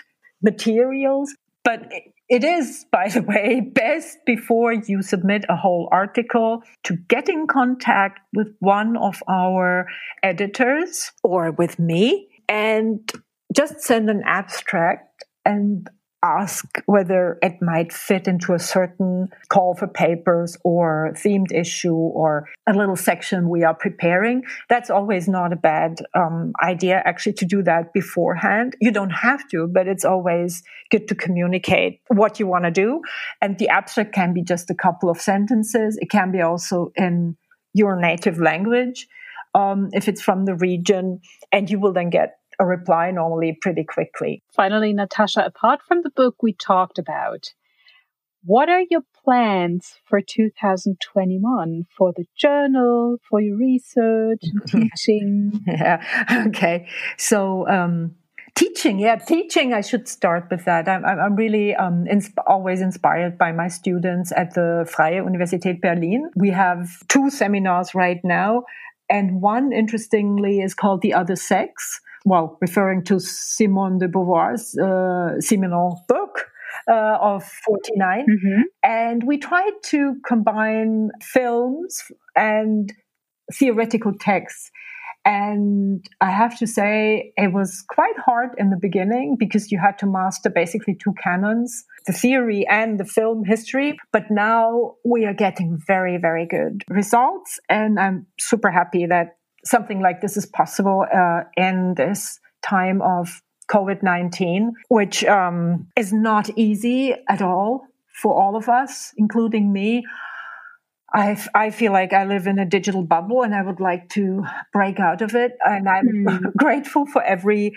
materials. But it is, by the way, best before you submit a whole article to get in contact with one of our editors or with me and just send an abstract and ask whether it might fit into a certain call for papers or themed issue or a little section we are preparing. That's always not a bad um, idea, actually, to do that beforehand. You don't have to, but it's always good to communicate what you want to do. And the abstract can be just a couple of sentences. It can be also in your native language. Um, if it's from the region, and you will then get a reply normally pretty quickly. Finally, Natasha, apart from the book we talked about, what are your plans for 2021 for the journal, for your research and teaching? yeah. Okay. So, um, teaching, yeah, teaching. I should start with that. I'm, I'm really um, insp- always inspired by my students at the Freie Universität Berlin. We have two seminars right now, and one, interestingly, is called The Other Sex well, referring to Simone de Beauvoir's uh, seminal book uh, of 49. Mm-hmm. And we tried to combine films and theoretical texts. And I have to say, it was quite hard in the beginning because you had to master basically two canons, the theory and the film history. But now we are getting very, very good results. And I'm super happy that something like this is possible uh, in this time of COVID 19, which um, is not easy at all for all of us, including me. I, I feel like I live in a digital bubble and I would like to break out of it. And I'm mm. grateful for every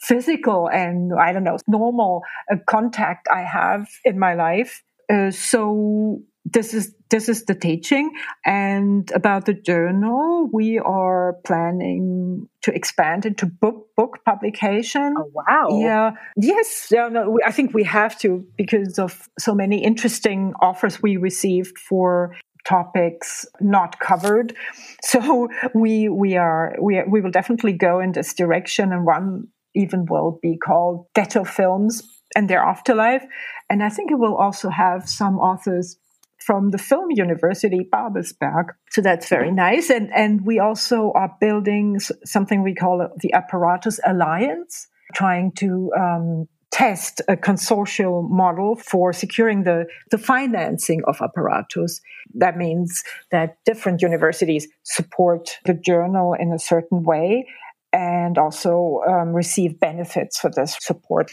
physical and, I don't know, normal uh, contact I have in my life. Uh, so this is this is the teaching and about the journal we are planning to expand into book book publication. Oh wow. Yeah. Yes yeah, no, i think we have to because of so many interesting offers we received for topics not covered. So we we are we, we will definitely go in this direction and one even will be called ghetto films and their afterlife. And i think it will also have some authors from the Film University Babelsberg. So that's very nice. And, and we also are building something we call the Apparatus Alliance, trying to um, test a consortial model for securing the, the financing of apparatus. That means that different universities support the journal in a certain way and also um, receive benefits for this support.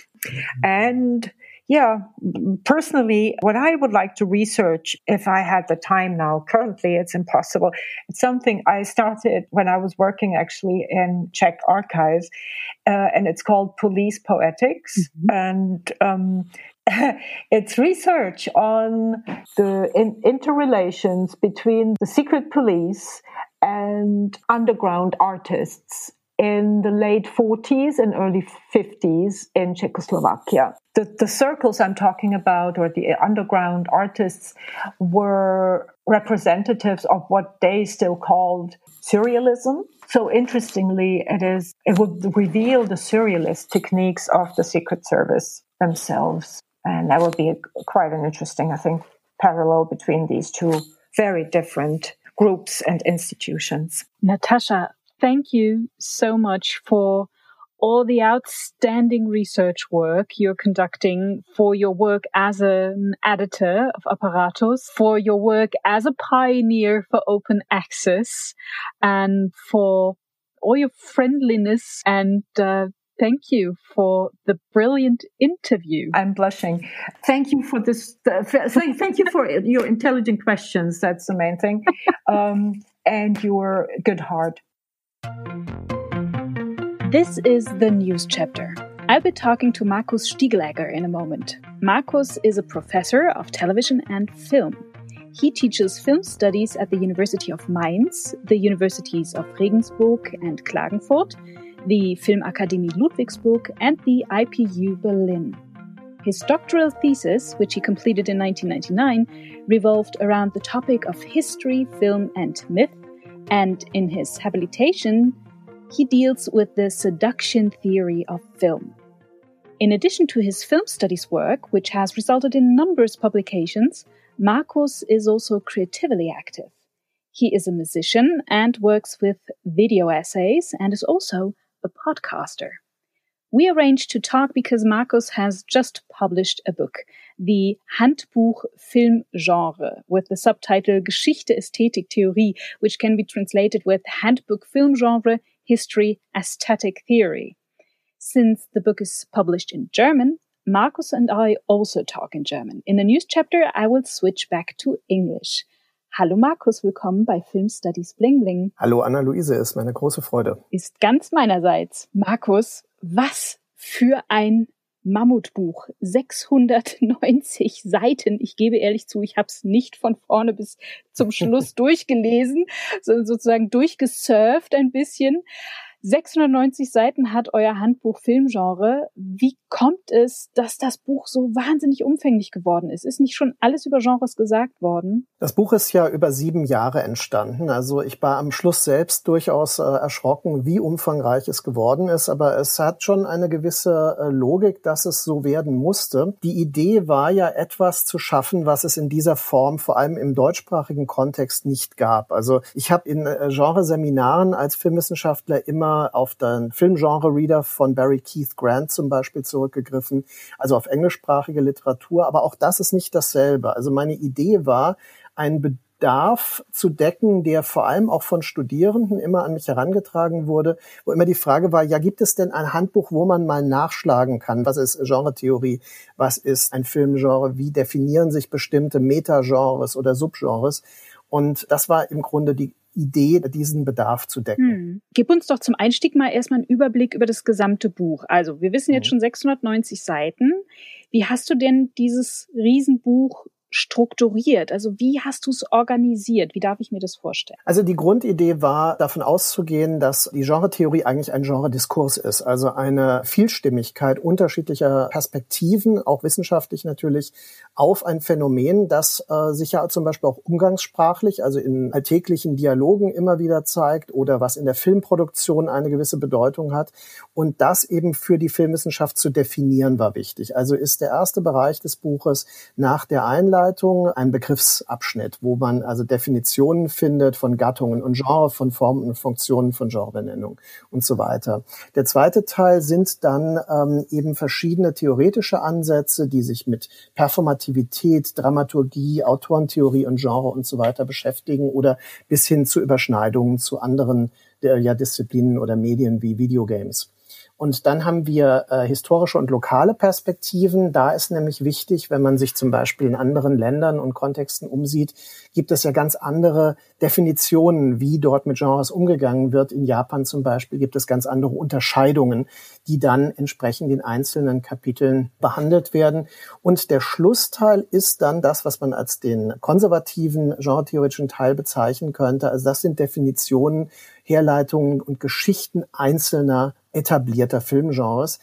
And yeah, personally, what I would like to research if I had the time now, currently it's impossible. It's something I started when I was working actually in Czech archives, uh, and it's called Police Poetics. Mm-hmm. And um, it's research on the in- interrelations between the secret police and underground artists in the late 40s and early 50s in Czechoslovakia. The, the circles I'm talking about, or the underground artists, were representatives of what they still called surrealism. So interestingly, it is it would reveal the surrealist techniques of the Secret Service themselves, and that would be a, quite an interesting, I think, parallel between these two very different groups and institutions. Natasha, thank you so much for all the outstanding research work you're conducting, for your work as an editor of Apparatus, for your work as a pioneer for open access, and for all your friendliness and uh, thank you for the brilliant interview. I'm blushing. Thank you for this. Uh, thank you for your intelligent questions. That's the main thing. Um, and your good heart. This is the news chapter. I'll be talking to Markus Stiglegger in a moment. Markus is a professor of television and film. He teaches film studies at the University of Mainz, the universities of Regensburg and Klagenfurt, the Filmakademie Ludwigsburg, and the IPU Berlin. His doctoral thesis, which he completed in 1999, revolved around the topic of history, film, and myth, and in his habilitation, he deals with the seduction theory of film. In addition to his film studies work, which has resulted in numerous publications, Markus is also creatively active. He is a musician and works with video essays and is also a podcaster. We arranged to talk because Markus has just published a book, The Handbuch Filmgenre, with the subtitle Geschichte, Ästhetik, Theorie, which can be translated with Handbook Filmgenre, History, Aesthetic Theory. Since the book is published in German, Markus and I also talk in German. In the news chapter, I will switch back to English. Hallo Markus, willkommen bei Film Studies Bling Bling. Hallo Anna-Luise, ist meine große Freude. Ist ganz meinerseits. Markus, was für ein Mammutbuch. 690 Seiten. Ich gebe ehrlich zu, ich habe es nicht von vorne bis zum Schluss durchgelesen, sondern sozusagen durchgesurft ein bisschen. 690 Seiten hat euer Handbuch Filmgenre. Wie kommt es, dass das Buch so wahnsinnig umfänglich geworden ist? Ist nicht schon alles über Genres gesagt worden? Das Buch ist ja über sieben Jahre entstanden. Also ich war am Schluss selbst durchaus äh, erschrocken, wie umfangreich es geworden ist. Aber es hat schon eine gewisse äh, Logik, dass es so werden musste. Die Idee war ja etwas zu schaffen, was es in dieser Form vor allem im deutschsprachigen Kontext nicht gab. Also ich habe in äh, Genreseminaren als Filmwissenschaftler immer immer auf den Filmgenre-Reader von Barry Keith Grant zum Beispiel zurückgegriffen, also auf englischsprachige Literatur. Aber auch das ist nicht dasselbe. Also meine Idee war, ein Bedarf zu decken, der vor allem auch von Studierenden immer an mich herangetragen wurde, wo immer die Frage war, ja, gibt es denn ein Handbuch, wo man mal nachschlagen kann? Was ist Genretheorie? Was ist ein Filmgenre? Wie definieren sich bestimmte Metagenres oder Subgenres? Und das war im Grunde die Idee, diesen Bedarf zu decken. Hm. Gib uns doch zum Einstieg mal erstmal einen Überblick über das gesamte Buch. Also, wir wissen jetzt hm. schon 690 Seiten. Wie hast du denn dieses Riesenbuch strukturiert? Also wie hast du es organisiert? Wie darf ich mir das vorstellen? Also die Grundidee war, davon auszugehen, dass die Genretheorie eigentlich ein Genrediskurs ist, also eine Vielstimmigkeit unterschiedlicher Perspektiven, auch wissenschaftlich natürlich, auf ein Phänomen, das äh, sich ja zum Beispiel auch umgangssprachlich, also in alltäglichen Dialogen immer wieder zeigt oder was in der Filmproduktion eine gewisse Bedeutung hat. Und das eben für die Filmwissenschaft zu definieren war wichtig. Also ist der erste Bereich des Buches nach der Einleitung Einleitung ein Begriffsabschnitt, wo man also Definitionen findet von Gattungen und Genre, von Formen und Funktionen von Genrebenennung und so weiter. Der zweite Teil sind dann ähm, eben verschiedene theoretische Ansätze, die sich mit Performativität, Dramaturgie, Autorentheorie und Genre und so weiter beschäftigen oder bis hin zu Überschneidungen zu anderen der, ja, Disziplinen oder Medien wie Videogames. Und dann haben wir äh, historische und lokale Perspektiven. Da ist nämlich wichtig, wenn man sich zum Beispiel in anderen Ländern und Kontexten umsieht, gibt es ja ganz andere Definitionen, wie dort mit Genres umgegangen wird. In Japan zum Beispiel gibt es ganz andere Unterscheidungen, die dann entsprechend in einzelnen Kapiteln behandelt werden. Und der Schlussteil ist dann das, was man als den konservativen genretheoretischen Teil bezeichnen könnte. Also das sind Definitionen, Herleitungen und Geschichten einzelner etablierter Filmgenres.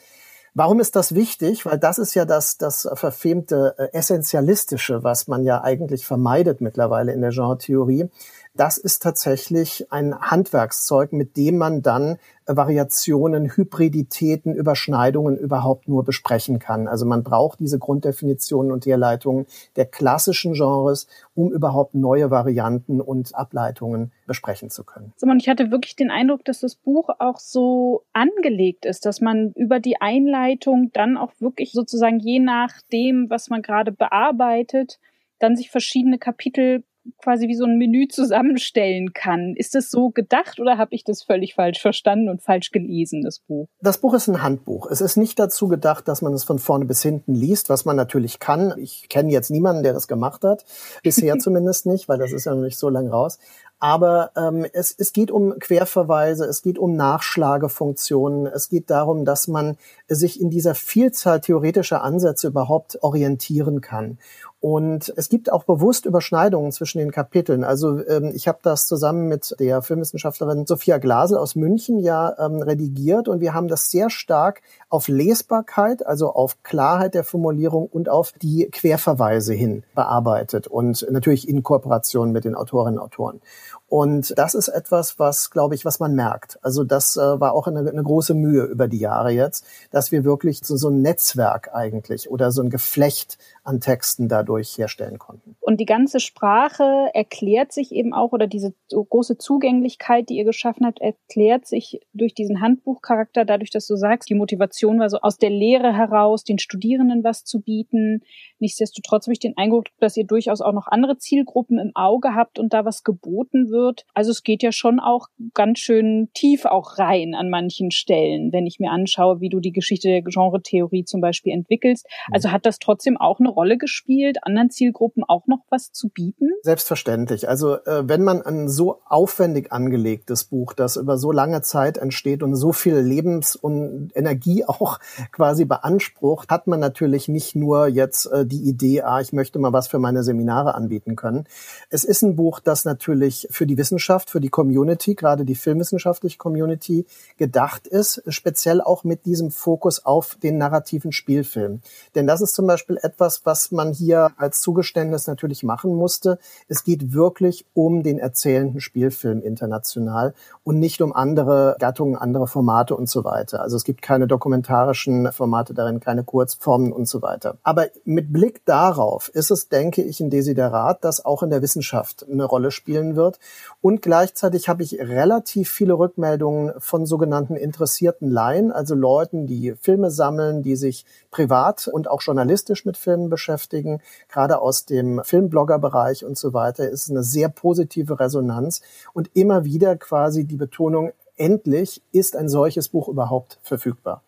Warum ist das wichtig? Weil das ist ja das, das verfemte äh, Essentialistische, was man ja eigentlich vermeidet mittlerweile in der Genre-Theorie das ist tatsächlich ein Handwerkszeug, mit dem man dann Variationen, Hybriditäten, Überschneidungen überhaupt nur besprechen kann. Also man braucht diese Grunddefinitionen und Herleitungen der klassischen Genres, um überhaupt neue Varianten und Ableitungen besprechen zu können. Simon, ich hatte wirklich den Eindruck, dass das Buch auch so angelegt ist, dass man über die Einleitung dann auch wirklich sozusagen je nachdem, was man gerade bearbeitet, dann sich verschiedene Kapitel quasi wie so ein Menü zusammenstellen kann. Ist das so gedacht oder habe ich das völlig falsch verstanden und falsch gelesen, das Buch? Das Buch ist ein Handbuch. Es ist nicht dazu gedacht, dass man es von vorne bis hinten liest, was man natürlich kann. Ich kenne jetzt niemanden, der das gemacht hat. Bisher zumindest nicht, weil das ist ja noch nicht so lang raus. Aber ähm, es, es geht um Querverweise, es geht um Nachschlagefunktionen, es geht darum, dass man sich in dieser Vielzahl theoretischer Ansätze überhaupt orientieren kann. Und es gibt auch bewusst Überschneidungen zwischen den Kapiteln. Also ähm, ich habe das zusammen mit der Filmwissenschaftlerin Sophia Glasel aus München ja ähm, redigiert und wir haben das sehr stark auf Lesbarkeit, also auf Klarheit der Formulierung und auf die Querverweise hin bearbeitet und natürlich in Kooperation mit den Autorinnen und Autoren. Und das ist etwas, was, glaube ich, was man merkt. Also das äh, war auch eine, eine, große Mühe über die Jahre jetzt, dass wir wirklich so, so ein Netzwerk eigentlich oder so ein Geflecht an Texten dadurch herstellen konnten. Und die ganze Sprache erklärt sich eben auch, oder diese große Zugänglichkeit, die ihr geschaffen habt, erklärt sich durch diesen Handbuchcharakter, dadurch, dass du sagst, die Motivation war so aus der Lehre heraus, den Studierenden was zu bieten. Nichtsdestotrotz habe ich den Eindruck, dass ihr durchaus auch noch andere Zielgruppen im Auge habt und da was geboten wird. Also es geht ja schon auch ganz schön tief auch rein an manchen Stellen, wenn ich mir anschaue, wie du die Geschichte der Genre-Theorie zum Beispiel entwickelst. Also hat das trotzdem auch eine Rolle gespielt, anderen Zielgruppen auch noch was zu bieten? Selbstverständlich. Also äh, wenn man ein so aufwendig angelegtes Buch, das über so lange Zeit entsteht und so viel Lebens- und Energie auch quasi beansprucht, hat man natürlich nicht nur jetzt äh, die Idee, ah, ich möchte mal was für meine Seminare anbieten können. Es ist ein Buch, das natürlich für die Wissenschaft, für die Community, gerade die filmwissenschaftliche Community gedacht ist, speziell auch mit diesem Fokus auf den narrativen Spielfilm. Denn das ist zum Beispiel etwas, was man hier als Zugeständnis natürlich machen musste. Es geht wirklich um den erzählenden Spielfilm international und nicht um andere Gattungen, andere Formate und so weiter. Also es gibt keine dokumentarischen Formate darin, keine Kurzformen und so weiter. Aber mit Blick darauf ist es, denke ich, ein Desiderat, das auch in der Wissenschaft eine Rolle spielen wird. Und gleichzeitig habe ich relativ viele Rückmeldungen von sogenannten interessierten Laien, also Leuten, die Filme sammeln, die sich privat und auch journalistisch mit Filmen beschäftigen, gerade aus dem Filmblogger-Bereich und so weiter, ist eine sehr positive Resonanz und immer wieder quasi die Betonung, endlich ist ein solches Buch überhaupt verfügbar.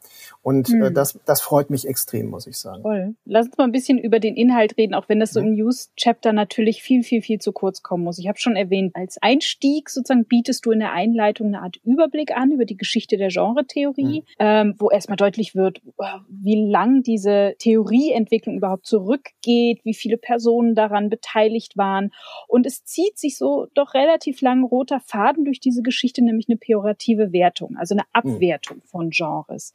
Und hm. äh, das, das freut mich extrem, muss ich sagen. Voll. Lass uns mal ein bisschen über den Inhalt reden, auch wenn das so im News-Chapter natürlich viel, viel, viel zu kurz kommen muss. Ich habe schon erwähnt, als Einstieg sozusagen bietest du in der Einleitung eine Art Überblick an über die Geschichte der Genretheorie, hm. ähm, wo erstmal deutlich wird, wie lang diese Theorieentwicklung überhaupt zurückgeht, wie viele Personen daran beteiligt waren. Und es zieht sich so doch relativ lang roter Faden durch diese Geschichte, nämlich eine pejorative Wertung, also eine hm. Abwertung von Genres.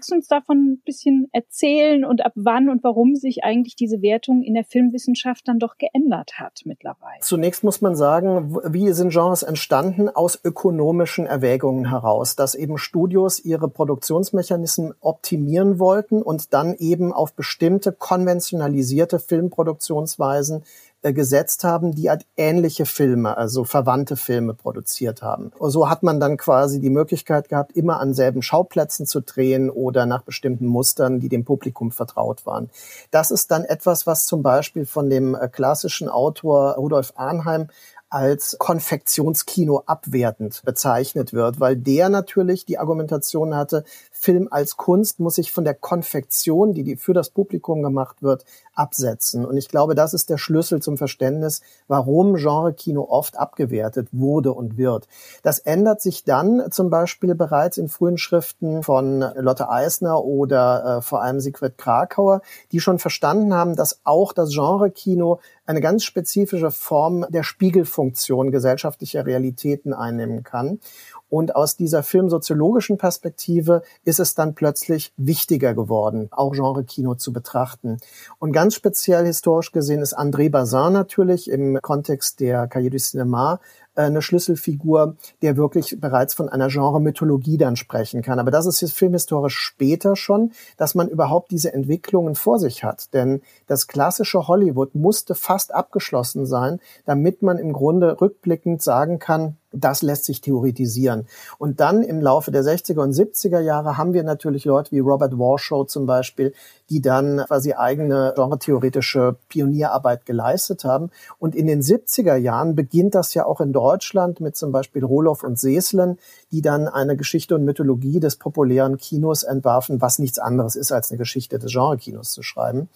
Magst du uns davon ein bisschen erzählen und ab wann und warum sich eigentlich diese Wertung in der Filmwissenschaft dann doch geändert hat mittlerweile? Zunächst muss man sagen, wie sind Genres entstanden? Aus ökonomischen Erwägungen heraus, dass eben Studios ihre Produktionsmechanismen optimieren wollten und dann eben auf bestimmte konventionalisierte Filmproduktionsweisen äh, gesetzt haben, die halt ähnliche Filme, also verwandte Filme produziert haben. Und so hat man dann quasi die Möglichkeit gehabt, immer an selben Schauplätzen zu drehen oder nach bestimmten Mustern, die dem Publikum vertraut waren. Das ist dann etwas, was zum Beispiel von dem äh, klassischen Autor Rudolf Arnheim als Konfektionskino abwertend bezeichnet wird, weil der natürlich die Argumentation hatte, Film als Kunst muss sich von der Konfektion, die, für das Publikum gemacht wird, absetzen. Und ich glaube, das ist der Schlüssel zum Verständnis, warum Genre-Kino oft abgewertet wurde und wird. Das ändert sich dann zum Beispiel bereits in frühen Schriften von Lotte Eisner oder äh, vor allem Sigrid Krakauer, die schon verstanden haben, dass auch das Genre-Kino eine ganz spezifische Form der Spiegelfunktion gesellschaftlicher Realitäten einnehmen kann. Und aus dieser filmsoziologischen Perspektive ist es dann plötzlich wichtiger geworden, auch Genre-Kino zu betrachten. Und ganz speziell historisch gesehen ist André Bazin natürlich im Kontext der Cahiers du Cinéma eine Schlüsselfigur, der wirklich bereits von einer Genre-Mythologie dann sprechen kann. Aber das ist jetzt filmhistorisch später schon, dass man überhaupt diese Entwicklungen vor sich hat. Denn das klassische Hollywood musste fast abgeschlossen sein, damit man im Grunde rückblickend sagen kann, das lässt sich theoretisieren. Und dann im Laufe der 60er und 70er Jahre haben wir natürlich Leute wie Robert Warshaw zum Beispiel, die dann quasi eigene genre-theoretische Pionierarbeit geleistet haben. Und in den 70er Jahren beginnt das ja auch in Deutschland mit zum Beispiel Roloff und Seslen, die dann eine Geschichte und Mythologie des populären Kinos entwarfen, was nichts anderes ist, als eine Geschichte des Genre-Kinos zu schreiben.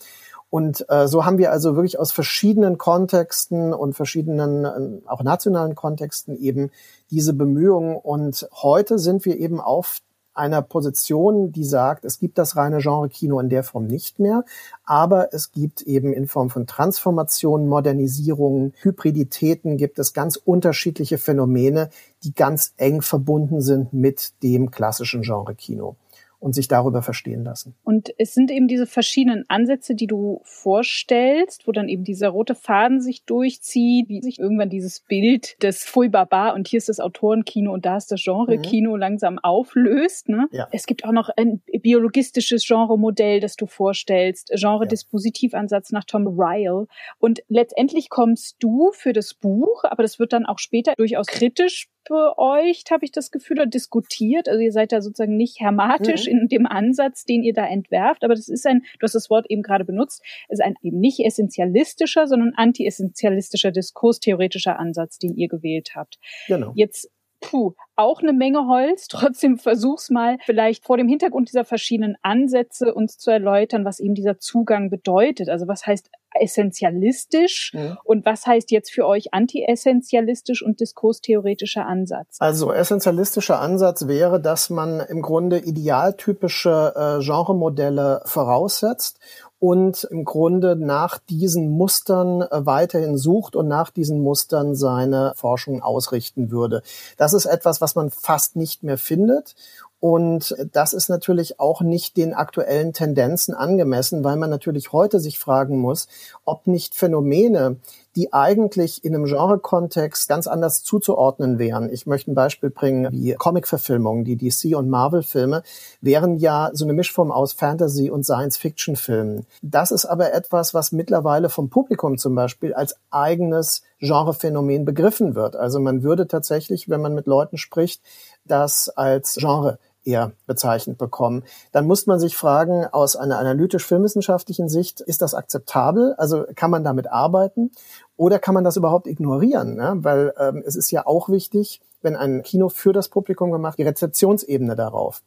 Und äh, so haben wir also wirklich aus verschiedenen Kontexten und verschiedenen, äh, auch nationalen Kontexten eben diese Bemühungen. Und heute sind wir eben auf einer Position, die sagt, es gibt das reine Genre-Kino in der Form nicht mehr, aber es gibt eben in Form von Transformationen, Modernisierungen, Hybriditäten, gibt es ganz unterschiedliche Phänomene, die ganz eng verbunden sind mit dem klassischen Genre-Kino. Und sich darüber verstehen lassen. Und es sind eben diese verschiedenen Ansätze, die du vorstellst, wo dann eben dieser rote Faden sich durchzieht, wie sich irgendwann dieses Bild des Fui Baba und hier ist das Autorenkino und da ist das Genre-Kino mhm. langsam auflöst. Ne? Ja. Es gibt auch noch ein biologistisches Genre-Modell, das du vorstellst, Genre-Dispositivansatz nach Tom Ryle. Und letztendlich kommst du für das Buch, aber das wird dann auch später durchaus kritisch beäugt, habe ich das Gefühl, oder diskutiert. Also ihr seid da sozusagen nicht hermatisch mhm. in dem Ansatz, den ihr da entwerft, aber das ist ein, du hast das Wort eben gerade benutzt, ist ein eben nicht essentialistischer, sondern anti-essentialistischer diskurstheoretischer Ansatz, den ihr gewählt habt. Genau. Jetzt puh, auch eine Menge Holz. Trotzdem versuch's mal vielleicht vor dem Hintergrund dieser verschiedenen Ansätze uns zu erläutern, was eben dieser Zugang bedeutet. Also was heißt essentialistisch mhm. und was heißt jetzt für euch anti-essentialistisch und diskurstheoretischer Ansatz? Also essentialistischer Ansatz wäre, dass man im Grunde idealtypische äh, Genremodelle voraussetzt und im Grunde nach diesen Mustern äh, weiterhin sucht und nach diesen Mustern seine Forschung ausrichten würde. Das ist etwas, was man fast nicht mehr findet. Und das ist natürlich auch nicht den aktuellen Tendenzen angemessen, weil man natürlich heute sich fragen muss, ob nicht Phänomene, die eigentlich in einem Genre-Kontext ganz anders zuzuordnen wären. Ich möchte ein Beispiel bringen, wie Comic-Verfilmungen, die DC- und Marvel-Filme, wären ja so eine Mischform aus Fantasy- und Science-Fiction-Filmen. Das ist aber etwas, was mittlerweile vom Publikum zum Beispiel als eigenes Genrephänomen begriffen wird. Also man würde tatsächlich, wenn man mit Leuten spricht, das als Genre eher bezeichnet bekommen. Dann muss man sich fragen, aus einer analytisch-filmwissenschaftlichen Sicht, ist das akzeptabel? Also kann man damit arbeiten? Oder kann man das überhaupt ignorieren? Ne? Weil ähm, es ist ja auch wichtig, wenn ein Kino für das Publikum gemacht, die Rezeptionsebene darauf.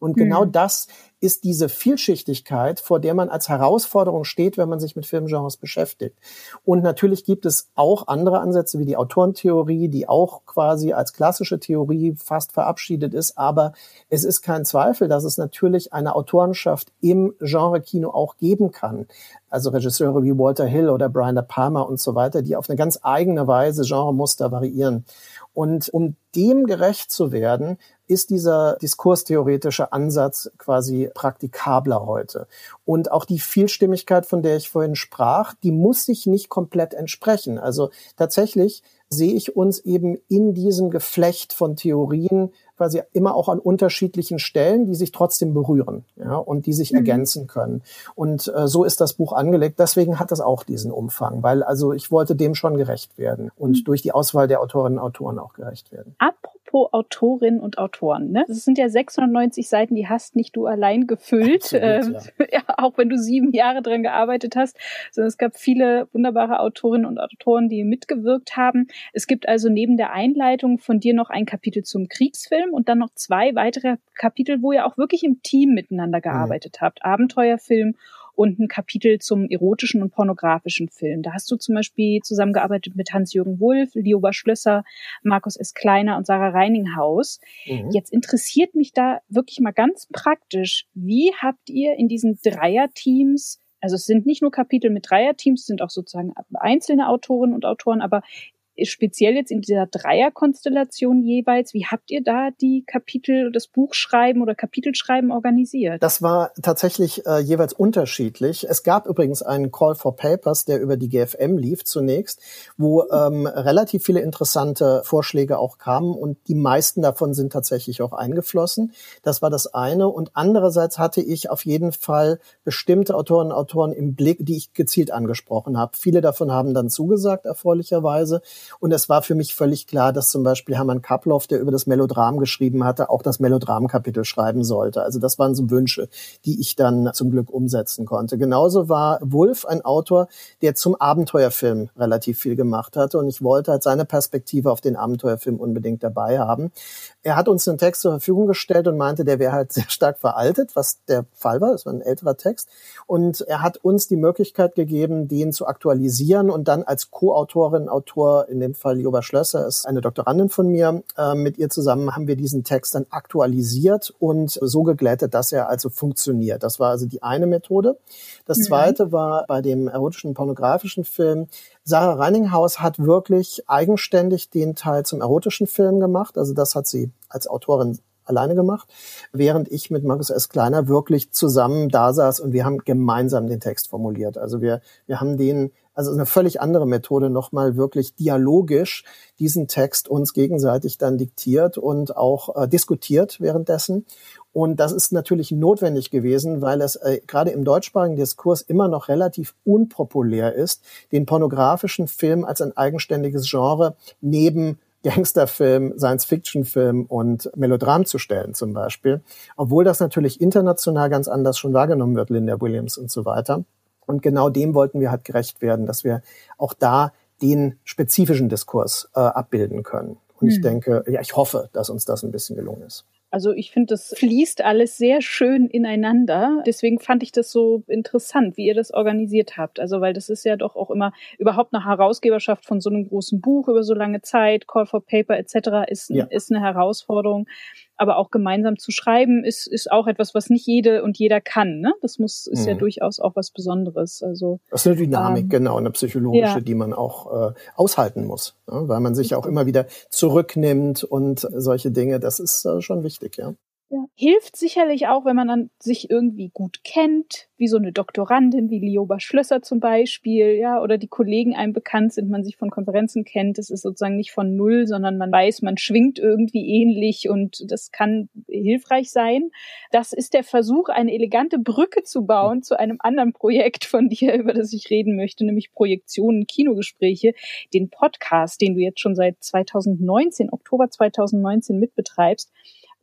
Und genau mhm. das ist diese Vielschichtigkeit, vor der man als Herausforderung steht, wenn man sich mit Filmgenres beschäftigt. Und natürlich gibt es auch andere Ansätze wie die Autorentheorie, die auch quasi als klassische Theorie fast verabschiedet ist. Aber es ist kein Zweifel, dass es natürlich eine Autorenschaft im Genre-Kino auch geben kann. Also Regisseure wie Walter Hill oder Brian De Palma und so weiter, die auf eine ganz eigene Weise Genremuster variieren. Und um dem gerecht zu werden, ist dieser diskurstheoretische Ansatz quasi praktikabler heute. Und auch die Vielstimmigkeit, von der ich vorhin sprach, die muss sich nicht komplett entsprechen. Also tatsächlich sehe ich uns eben in diesem Geflecht von Theorien quasi immer auch an unterschiedlichen Stellen, die sich trotzdem berühren ja, und die sich mhm. ergänzen können. Und äh, so ist das Buch angelegt. Deswegen hat das auch diesen Umfang, weil also ich wollte dem schon gerecht werden und mhm. durch die Auswahl der Autorinnen und Autoren auch gerecht werden. Apropos apropos Autorinnen und Autoren. Ne? Das sind ja 690 Seiten, die hast nicht du allein gefüllt, Absolut, äh, ja. ja. auch wenn du sieben Jahre dran gearbeitet hast, sondern es gab viele wunderbare Autorinnen und Autoren, die mitgewirkt haben. Es gibt also neben der Einleitung von dir noch ein Kapitel zum Kriegsfilm und dann noch zwei weitere Kapitel, wo ihr auch wirklich im Team miteinander mhm. gearbeitet mhm. habt. Abenteuerfilm und ein Kapitel zum erotischen und pornografischen Film. Da hast du zum Beispiel zusammengearbeitet mit Hans-Jürgen Wulff, Lioba Schlösser, Markus S. Kleiner und Sarah Reininghaus. Mhm. Jetzt interessiert mich da wirklich mal ganz praktisch, wie habt ihr in diesen Dreierteams also es sind nicht nur Kapitel mit Dreierteams, es sind auch sozusagen einzelne Autorinnen und Autoren, aber speziell jetzt in dieser Dreierkonstellation jeweils, wie habt ihr da die Kapitel, das Buchschreiben oder Kapitelschreiben organisiert? Das war tatsächlich äh, jeweils unterschiedlich. Es gab übrigens einen Call for Papers, der über die GFM lief zunächst, wo ähm, relativ viele interessante Vorschläge auch kamen und die meisten davon sind tatsächlich auch eingeflossen. Das war das eine. Und andererseits hatte ich auf jeden Fall bestimmte Autorinnen und Autoren im Blick, die ich gezielt angesprochen habe. Viele davon haben dann zugesagt, erfreulicherweise. Und es war für mich völlig klar, dass zum Beispiel Hermann Kaploff, der über das Melodram geschrieben hatte, auch das Melodram-Kapitel schreiben sollte. Also das waren so Wünsche, die ich dann zum Glück umsetzen konnte. Genauso war Wolf ein Autor, der zum Abenteuerfilm relativ viel gemacht hatte. Und ich wollte halt seine Perspektive auf den Abenteuerfilm unbedingt dabei haben. Er hat uns einen Text zur Verfügung gestellt und meinte, der wäre halt sehr stark veraltet, was der Fall war. Das war ein älterer Text. Und er hat uns die Möglichkeit gegeben, den zu aktualisieren und dann als Co-Autorin, Autor in dem Fall Joba Schlösser ist eine Doktorandin von mir. Äh, mit ihr zusammen haben wir diesen Text dann aktualisiert und so geglättet, dass er also funktioniert. Das war also die eine Methode. Das mhm. zweite war bei dem erotischen pornografischen Film. Sarah Reininghaus hat wirklich eigenständig den Teil zum erotischen Film gemacht. Also das hat sie als Autorin alleine gemacht, während ich mit Markus S. Kleiner wirklich zusammen da saß und wir haben gemeinsam den Text formuliert. Also wir, wir haben den, also eine völlig andere Methode, nochmal wirklich dialogisch diesen Text uns gegenseitig dann diktiert und auch äh, diskutiert währenddessen. Und das ist natürlich notwendig gewesen, weil es äh, gerade im deutschsprachigen Diskurs immer noch relativ unpopulär ist, den pornografischen Film als ein eigenständiges Genre neben Gangsterfilm, Science-Fiction-Film und Melodram zu stellen zum Beispiel. Obwohl das natürlich international ganz anders schon wahrgenommen wird, Linda Williams und so weiter. Und genau dem wollten wir halt gerecht werden, dass wir auch da den spezifischen Diskurs äh, abbilden können. Und hm. ich denke, ja, ich hoffe, dass uns das ein bisschen gelungen ist. Also ich finde, das fließt alles sehr schön ineinander. Deswegen fand ich das so interessant, wie ihr das organisiert habt. Also weil das ist ja doch auch immer überhaupt eine Herausgeberschaft von so einem großen Buch über so lange Zeit, Call for Paper etc. ist, ja. ist eine Herausforderung aber auch gemeinsam zu schreiben ist, ist auch etwas, was nicht jede und jeder kann. Ne? Das muss, ist mhm. ja durchaus auch was Besonderes. Also, das ist eine Dynamik, ähm, genau, eine psychologische, ja. die man auch äh, aushalten muss, ne? weil man sich ja auch immer wieder zurücknimmt und solche Dinge, das ist äh, schon wichtig, ja. Ja. Hilft sicherlich auch, wenn man dann sich irgendwie gut kennt, wie so eine Doktorandin wie Lioba Schlösser zum Beispiel, ja, oder die Kollegen einem bekannt sind, man sich von Konferenzen kennt. Das ist sozusagen nicht von null, sondern man weiß, man schwingt irgendwie ähnlich und das kann hilfreich sein. Das ist der Versuch, eine elegante Brücke zu bauen zu einem anderen Projekt von dir, über das ich reden möchte, nämlich Projektionen, Kinogespräche, den Podcast, den du jetzt schon seit 2019, Oktober 2019 mitbetreibst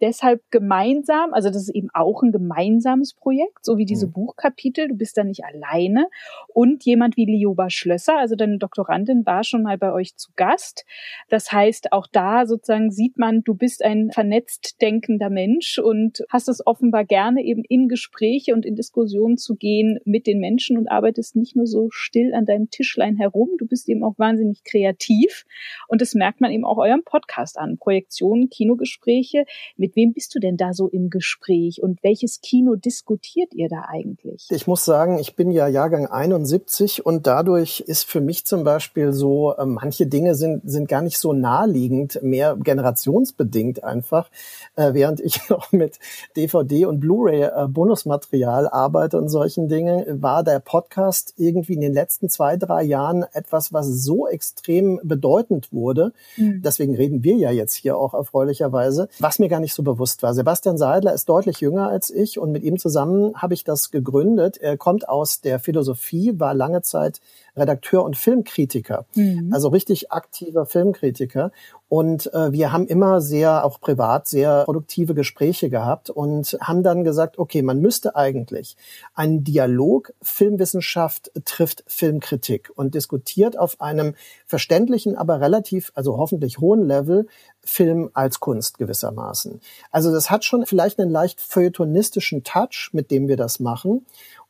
deshalb gemeinsam, also das ist eben auch ein gemeinsames Projekt, so wie diese mhm. Buchkapitel, du bist da nicht alleine. Und jemand wie Lioba Schlösser, also deine Doktorandin, war schon mal bei euch zu Gast. Das heißt, auch da sozusagen sieht man, du bist ein vernetzt denkender Mensch und hast es offenbar gerne eben in Gespräche und in Diskussionen zu gehen mit den Menschen und arbeitest nicht nur so still an deinem Tischlein herum, du bist eben auch wahnsinnig kreativ. Und das merkt man eben auch eurem Podcast an. Projektionen, Kinogespräche mit mit wem bist du denn da so im Gespräch und welches Kino diskutiert ihr da eigentlich? Ich muss sagen, ich bin ja Jahrgang 71 und dadurch ist für mich zum Beispiel so, äh, manche Dinge sind, sind gar nicht so naheliegend, mehr generationsbedingt einfach, äh, während ich noch mit DVD und Blu-ray äh, Bonusmaterial arbeite und solchen Dingen, war der Podcast irgendwie in den letzten zwei, drei Jahren etwas, was so extrem bedeutend wurde. Mhm. Deswegen reden wir ja jetzt hier auch erfreulicherweise, was mir gar nicht so bewusst war. Sebastian Seidler ist deutlich jünger als ich und mit ihm zusammen habe ich das gegründet. Er kommt aus der Philosophie, war lange Zeit Redakteur und Filmkritiker, mhm. also richtig aktiver Filmkritiker. Und äh, wir haben immer sehr, auch privat, sehr produktive Gespräche gehabt und haben dann gesagt, okay, man müsste eigentlich einen Dialog Filmwissenschaft trifft Filmkritik und diskutiert auf einem verständlichen, aber relativ, also hoffentlich hohen Level Film als Kunst gewissermaßen. Also das hat schon vielleicht einen leicht feuilletonistischen Touch, mit dem wir das machen.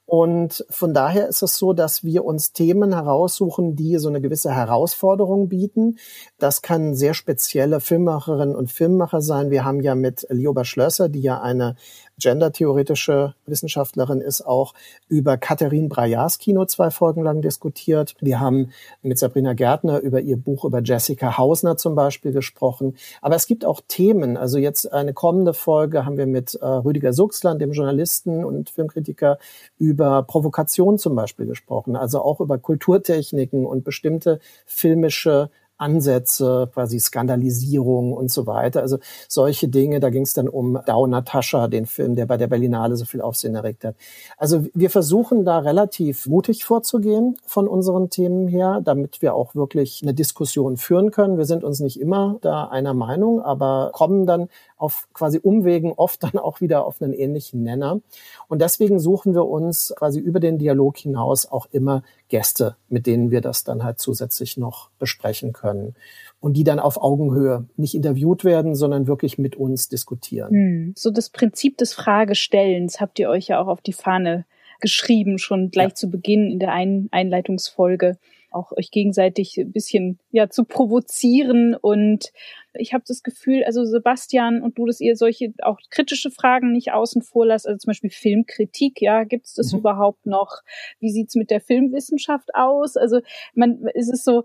Und von daher ist es so, dass wir uns Themen heraussuchen, die so eine gewisse Herausforderung bieten. Das kann sehr spezielle Filmemacherinnen und Filmemacher sein. Wir haben ja mit Lioba Schlösser, die ja eine gendertheoretische Wissenschaftlerin ist, auch über Katharin Brayas Kino zwei Folgen lang diskutiert. Wir haben mit Sabrina Gärtner über ihr Buch über Jessica Hausner zum Beispiel gesprochen. Aber es gibt auch Themen. Also jetzt eine kommende Folge haben wir mit äh, Rüdiger Suchsland, dem Journalisten und Filmkritiker, über Provokation zum Beispiel gesprochen. Also auch über Kulturtechniken und bestimmte filmische Ansätze, quasi Skandalisierung und so weiter. Also solche Dinge, da ging es dann um Dau Natascha, den Film, der bei der Berlinale so viel Aufsehen erregt hat. Also wir versuchen da relativ mutig vorzugehen von unseren Themen her, damit wir auch wirklich eine Diskussion führen können. Wir sind uns nicht immer da einer Meinung, aber kommen dann auf quasi Umwegen oft dann auch wieder auf einen ähnlichen Nenner. Und deswegen suchen wir uns quasi über den Dialog hinaus auch immer Gäste, mit denen wir das dann halt zusätzlich noch besprechen können. Und die dann auf Augenhöhe nicht interviewt werden, sondern wirklich mit uns diskutieren. Hm. So das Prinzip des Fragestellens habt ihr euch ja auch auf die Fahne geschrieben, schon gleich ja. zu Beginn in der Ein Einleitungsfolge auch euch gegenseitig ein bisschen ja zu provozieren und ich habe das Gefühl, also Sebastian und du, dass ihr solche auch kritische Fragen nicht außen vor lasst, also zum Beispiel Filmkritik, ja, gibt es das mhm. überhaupt noch? Wie sieht's mit der Filmwissenschaft aus? Also man, ist es so,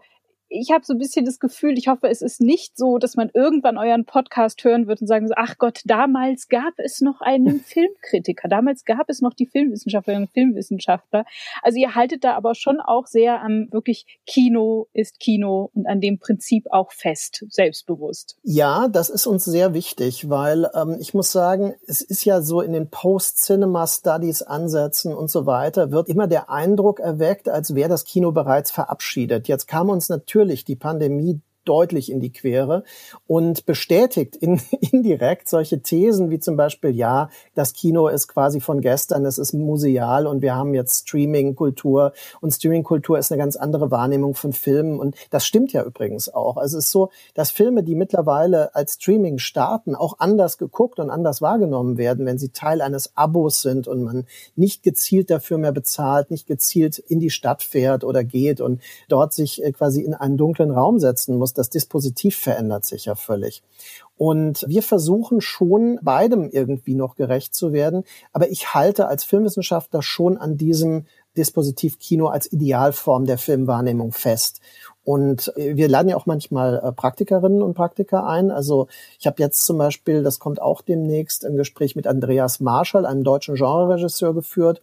ich habe so ein bisschen das Gefühl, ich hoffe, es ist nicht so, dass man irgendwann euren Podcast hören wird und sagen so, ach Gott, damals gab es noch einen Filmkritiker, damals gab es noch die Filmwissenschaftlerinnen und Filmwissenschaftler. Also ihr haltet da aber schon auch sehr am wirklich Kino ist Kino und an dem Prinzip auch fest, selbstbewusst. Ja, das ist uns sehr wichtig, weil ähm, ich muss sagen, es ist ja so in den Post-Cinema-Studies Ansätzen und so weiter, wird immer der Eindruck erweckt, als wäre das Kino bereits verabschiedet. Jetzt kam uns natürlich die Pandemie deutlich in die Quere und bestätigt in, indirekt solche Thesen wie zum Beispiel, ja, das Kino ist quasi von gestern, es ist museal und wir haben jetzt Streaming-Kultur und Streaming-Kultur ist eine ganz andere Wahrnehmung von Filmen und das stimmt ja übrigens auch. Also es ist so, dass Filme, die mittlerweile als Streaming starten, auch anders geguckt und anders wahrgenommen werden, wenn sie Teil eines Abos sind und man nicht gezielt dafür mehr bezahlt, nicht gezielt in die Stadt fährt oder geht und dort sich äh, quasi in einen dunklen Raum setzen muss das Dispositiv verändert sich ja völlig. Und wir versuchen schon beidem irgendwie noch gerecht zu werden. Aber ich halte als Filmwissenschaftler schon an diesem Dispositiv Kino als Idealform der Filmwahrnehmung fest. Und äh, wir laden ja auch manchmal äh, Praktikerinnen und Praktiker ein. Also ich habe jetzt zum Beispiel, das kommt auch demnächst, ein Gespräch mit Andreas Marschall, einem deutschen Genreregisseur, geführt.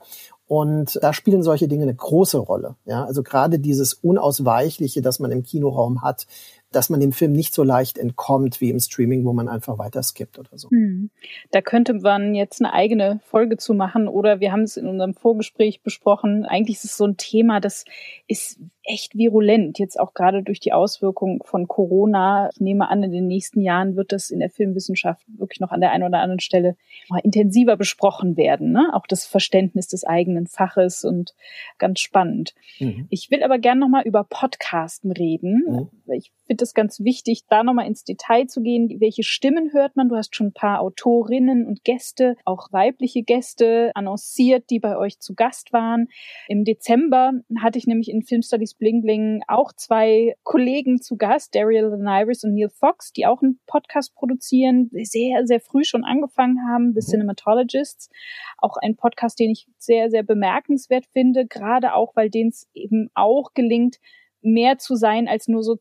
Und da spielen solche Dinge eine große Rolle. Ja, also gerade dieses Unausweichliche, das man im Kinoraum hat, dass man dem Film nicht so leicht entkommt wie im Streaming, wo man einfach weiter skippt oder so. Hm. Da könnte man jetzt eine eigene Folge zu machen oder wir haben es in unserem Vorgespräch besprochen. Eigentlich ist es so ein Thema, das ist echt virulent, jetzt auch gerade durch die Auswirkungen von Corona. Ich nehme an, in den nächsten Jahren wird das in der Filmwissenschaft wirklich noch an der einen oder anderen Stelle intensiver besprochen werden. Ne? Auch das Verständnis des eigenen Faches und ganz spannend. Mhm. Ich will aber gerne nochmal über Podcasten reden. Mhm. Ich finde es ganz wichtig, da nochmal ins Detail zu gehen. Welche Stimmen hört man? Du hast schon ein paar Autorinnen und Gäste, auch weibliche Gäste annonciert, die bei euch zu Gast waren. Im Dezember hatte ich nämlich in Film Studies Bling Bling auch zwei Kollegen zu Gast, Daryl Nyris und Neil Fox, die auch einen Podcast produzieren, sehr, sehr früh schon angefangen haben, The mhm. Cinematologists. Auch ein Podcast, den ich sehr, sehr bemerkenswert finde, gerade auch, weil denen es eben auch gelingt, mehr zu sein als nur so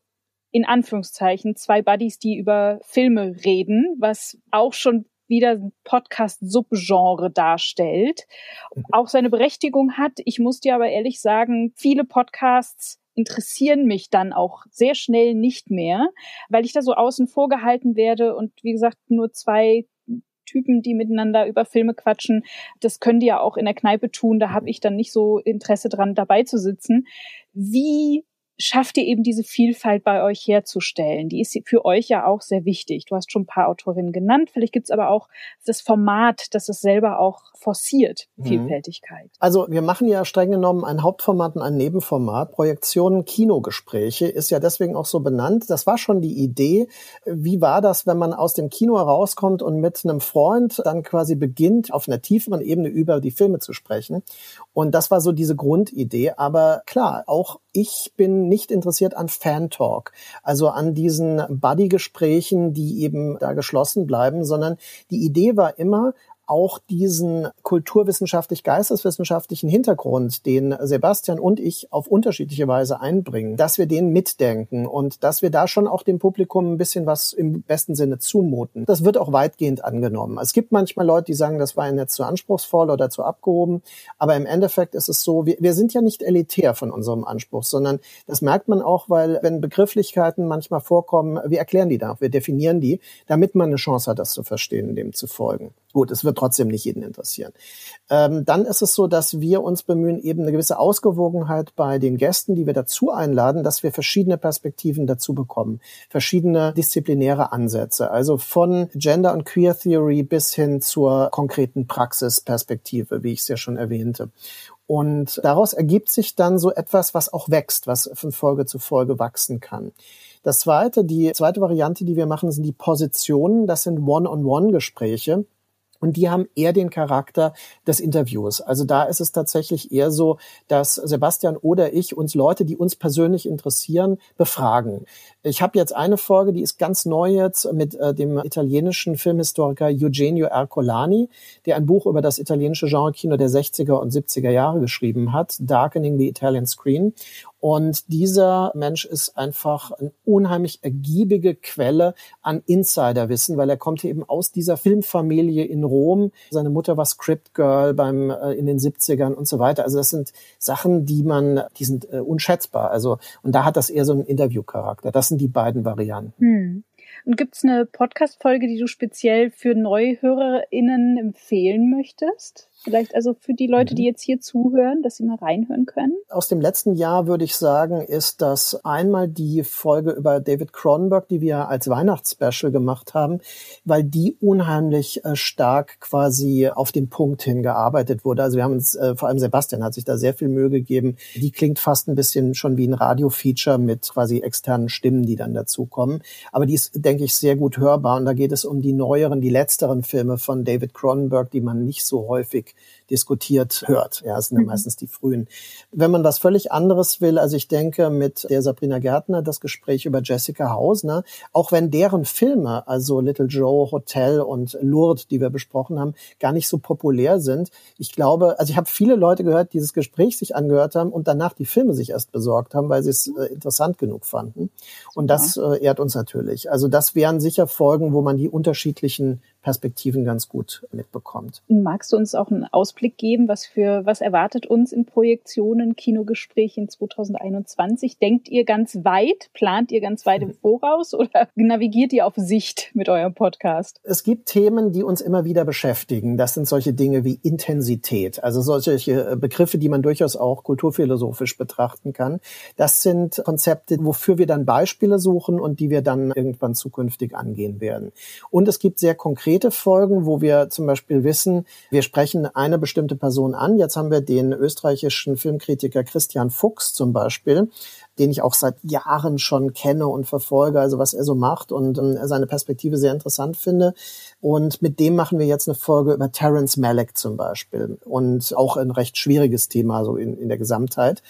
in Anführungszeichen zwei Buddies, die über Filme reden, was auch schon wieder ein Podcast-Subgenre darstellt, auch seine Berechtigung hat. Ich muss dir aber ehrlich sagen, viele Podcasts interessieren mich dann auch sehr schnell nicht mehr, weil ich da so außen vor gehalten werde und wie gesagt nur zwei Typen, die miteinander über Filme quatschen. Das können die ja auch in der Kneipe tun. Da habe ich dann nicht so Interesse dran, dabei zu sitzen. Wie schafft ihr eben diese Vielfalt bei euch herzustellen. Die ist für euch ja auch sehr wichtig. Du hast schon ein paar Autorinnen genannt. Vielleicht gibt es aber auch das Format, das es selber auch forciert, mhm. Vielfältigkeit. Also wir machen ja streng genommen ein Hauptformat und ein Nebenformat. Projektionen Kinogespräche ist ja deswegen auch so benannt. Das war schon die Idee. Wie war das, wenn man aus dem Kino herauskommt und mit einem Freund dann quasi beginnt, auf einer tieferen Ebene über die Filme zu sprechen? Und das war so diese Grundidee. Aber klar, auch ich bin nicht interessiert an Fan-Talk, also an diesen Buddy-Gesprächen, die eben da geschlossen bleiben, sondern die Idee war immer, auch diesen kulturwissenschaftlich-geisteswissenschaftlichen Hintergrund, den Sebastian und ich auf unterschiedliche Weise einbringen, dass wir den mitdenken und dass wir da schon auch dem Publikum ein bisschen was im besten Sinne zumuten. Das wird auch weitgehend angenommen. Es gibt manchmal Leute, die sagen, das war ihnen jetzt zu anspruchsvoll oder zu abgehoben, aber im Endeffekt ist es so, wir, wir sind ja nicht elitär von unserem Anspruch, sondern das merkt man auch, weil wenn Begrifflichkeiten manchmal vorkommen, wir erklären die da, wir definieren die, damit man eine Chance hat, das zu verstehen, dem zu folgen. Gut, es wird trotzdem nicht jeden interessieren. Ähm, dann ist es so, dass wir uns bemühen, eben eine gewisse Ausgewogenheit bei den Gästen, die wir dazu einladen, dass wir verschiedene Perspektiven dazu bekommen, verschiedene disziplinäre Ansätze, also von Gender und Queer Theory bis hin zur konkreten Praxisperspektive, wie ich es ja schon erwähnte. Und daraus ergibt sich dann so etwas, was auch wächst, was von Folge zu Folge wachsen kann. Das zweite, die zweite Variante, die wir machen, sind die Positionen. Das sind One-on-One-Gespräche und die haben eher den Charakter des Interviews. Also da ist es tatsächlich eher so, dass Sebastian oder ich uns Leute, die uns persönlich interessieren, befragen. Ich habe jetzt eine Folge, die ist ganz neu jetzt mit äh, dem italienischen Filmhistoriker Eugenio Ercolani, der ein Buch über das italienische Genre-Kino der 60er und 70er Jahre geschrieben hat, Darkening the Italian Screen. Und dieser Mensch ist einfach eine unheimlich ergiebige Quelle an Insiderwissen, weil er kommt eben aus dieser Filmfamilie in Rom. Seine Mutter war Script Girl beim, äh, in den 70ern und so weiter. Also das sind Sachen, die man, die sind äh, unschätzbar. Also, und da hat das eher so einen Interviewcharakter. Das sind die beiden Varianten. Hm. Und gibt es eine Podcast-Folge, die du speziell für NeuhörerInnen empfehlen möchtest? Vielleicht also für die Leute, die mhm. jetzt hier zuhören, dass sie mal reinhören können? Aus dem letzten Jahr würde ich sagen, ist das einmal die Folge über David Cronenberg, die wir als Weihnachtsspecial gemacht haben, weil die unheimlich äh, stark quasi auf den Punkt hingearbeitet wurde. Also wir haben uns, äh, vor allem Sebastian hat sich da sehr viel Mühe gegeben. Die klingt fast ein bisschen schon wie ein Radio-Feature mit quasi externen Stimmen, die dann dazukommen. Aber die ist, denke ich, sehr gut hörbar. Und da geht es um die neueren, die letzteren Filme von David Cronenberg, die man nicht so häufig like diskutiert hört. Ja, es sind ja mhm. meistens die frühen. Wenn man was völlig anderes will, also ich denke mit der Sabrina Gärtner das Gespräch über Jessica Hausner, auch wenn deren Filme, also Little Joe, Hotel und Lourdes, die wir besprochen haben, gar nicht so populär sind. Ich glaube, also ich habe viele Leute gehört, die dieses Gespräch sich angehört haben und danach die Filme sich erst besorgt haben, weil sie es äh, interessant genug fanden. Und das äh, ehrt uns natürlich. Also das wären sicher Folgen, wo man die unterschiedlichen Perspektiven ganz gut mitbekommt. Magst du uns auch einen Ausblick geben, was für was erwartet uns in Projektionen, Kinogesprächen 2021? Denkt ihr ganz weit? Plant ihr ganz weit im Voraus oder navigiert ihr auf Sicht mit eurem Podcast? Es gibt Themen, die uns immer wieder beschäftigen. Das sind solche Dinge wie Intensität, also solche Begriffe, die man durchaus auch kulturphilosophisch betrachten kann. Das sind Konzepte, wofür wir dann Beispiele suchen und die wir dann irgendwann zukünftig angehen werden. Und es gibt sehr konkrete konkrete Folgen, wo wir zum Beispiel wissen, wir sprechen eine bestimmte Person an. Jetzt haben wir den österreichischen Filmkritiker Christian Fuchs zum Beispiel, den ich auch seit Jahren schon kenne und verfolge, also was er so macht und äh, seine Perspektive sehr interessant finde. Und mit dem machen wir jetzt eine Folge über Terence Malick zum Beispiel und auch ein recht schwieriges Thema so in, in der Gesamtheit.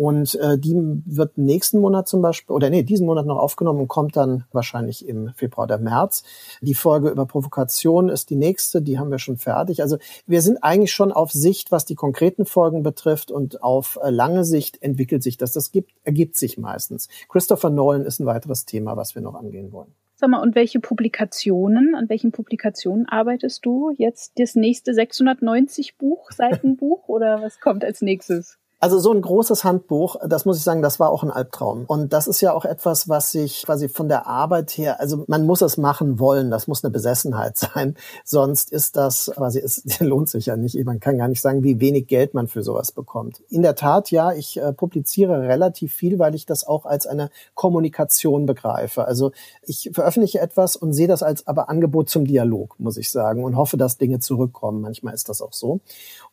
Und äh, die wird nächsten Monat zum Beispiel, oder nee, diesen Monat noch aufgenommen und kommt dann wahrscheinlich im Februar oder März. Die Folge über Provokation ist die nächste, die haben wir schon fertig. Also wir sind eigentlich schon auf Sicht, was die konkreten Folgen betrifft und auf äh, lange Sicht entwickelt sich das. Das gibt, ergibt sich meistens. Christopher Nolan ist ein weiteres Thema, was wir noch angehen wollen. Sag mal, und welche Publikationen, an welchen Publikationen arbeitest du? Jetzt das nächste 690 Buch, Seitenbuch oder was kommt als nächstes? Also so ein großes Handbuch, das muss ich sagen, das war auch ein Albtraum. Und das ist ja auch etwas, was sich quasi von der Arbeit her, also man muss es machen wollen, das muss eine Besessenheit sein. Sonst ist das quasi, es lohnt sich ja nicht. Man kann gar nicht sagen, wie wenig Geld man für sowas bekommt. In der Tat, ja, ich äh, publiziere relativ viel, weil ich das auch als eine Kommunikation begreife. Also ich veröffentliche etwas und sehe das als aber Angebot zum Dialog, muss ich sagen, und hoffe, dass Dinge zurückkommen. Manchmal ist das auch so.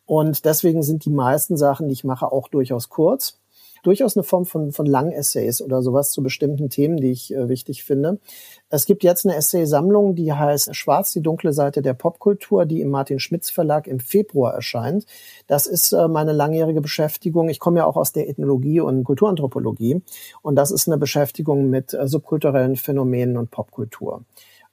Und deswegen sind die meisten Sachen, die ich mache, auch durchaus kurz. Durchaus eine Form von, von Lang-Essays oder sowas zu bestimmten Themen, die ich äh, wichtig finde. Es gibt jetzt eine Essay-Sammlung, die heißt Schwarz, die dunkle Seite der Popkultur, die im Martin Schmitz Verlag im Februar erscheint. Das ist äh, meine langjährige Beschäftigung. Ich komme ja auch aus der Ethnologie und Kulturanthropologie. Und das ist eine Beschäftigung mit äh, subkulturellen Phänomenen und Popkultur.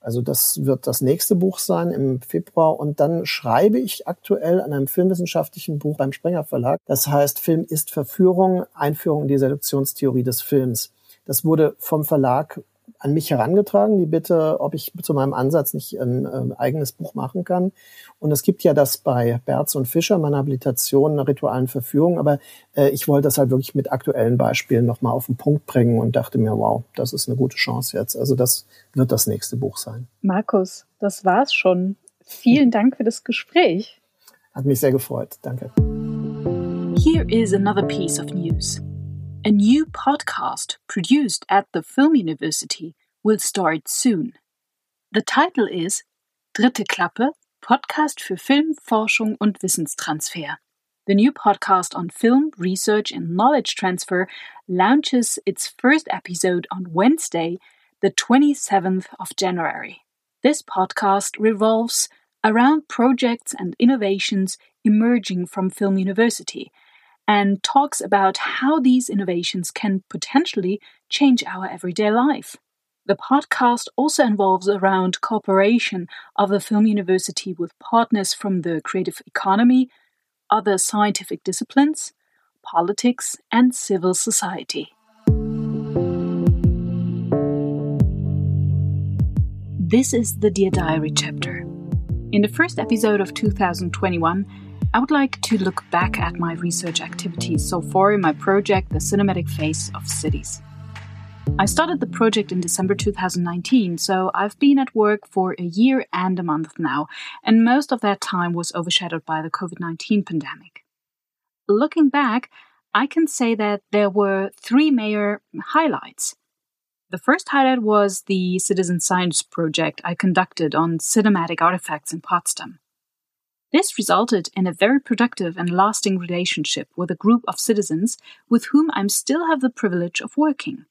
Also das wird das nächste Buch sein im Februar. Und dann schreibe ich aktuell an einem filmwissenschaftlichen Buch beim Sprenger Verlag. Das heißt Film ist Verführung, Einführung in die Selektionstheorie des Films. Das wurde vom Verlag an mich herangetragen, die Bitte, ob ich zu meinem Ansatz nicht ein äh, eigenes Buch machen kann. Und es gibt ja das bei Berz und Fischer, meiner Habilitation, einer ritualen Verführung, aber äh, ich wollte das halt wirklich mit aktuellen Beispielen nochmal auf den Punkt bringen und dachte mir, wow, das ist eine gute Chance jetzt. Also das wird das nächste Buch sein. Markus, das war's schon. Vielen Dank für das Gespräch. Hat mich sehr gefreut. Danke. Here is another piece of news. A new podcast produced at the Film University will start soon. The title is Dritte Klappe Podcast für Film, Forschung und Wissenstransfer. The new podcast on film, research, and knowledge transfer launches its first episode on Wednesday, the 27th of January. This podcast revolves around projects and innovations emerging from Film University and talks about how these innovations can potentially change our everyday life. The podcast also involves around cooperation of the Film University with partners from the creative economy, other scientific disciplines, politics, and civil society. This is the Dear Diary chapter. In the first episode of 2021, I would like to look back at my research activities so far in my project, The Cinematic Face of Cities. I started the project in December 2019, so I've been at work for a year and a month now, and most of that time was overshadowed by the COVID 19 pandemic. Looking back, I can say that there were three major highlights. The first highlight was the citizen science project I conducted on cinematic artifacts in Potsdam. This resulted in a very productive and lasting relationship with a group of citizens with whom I still have the privilege of working.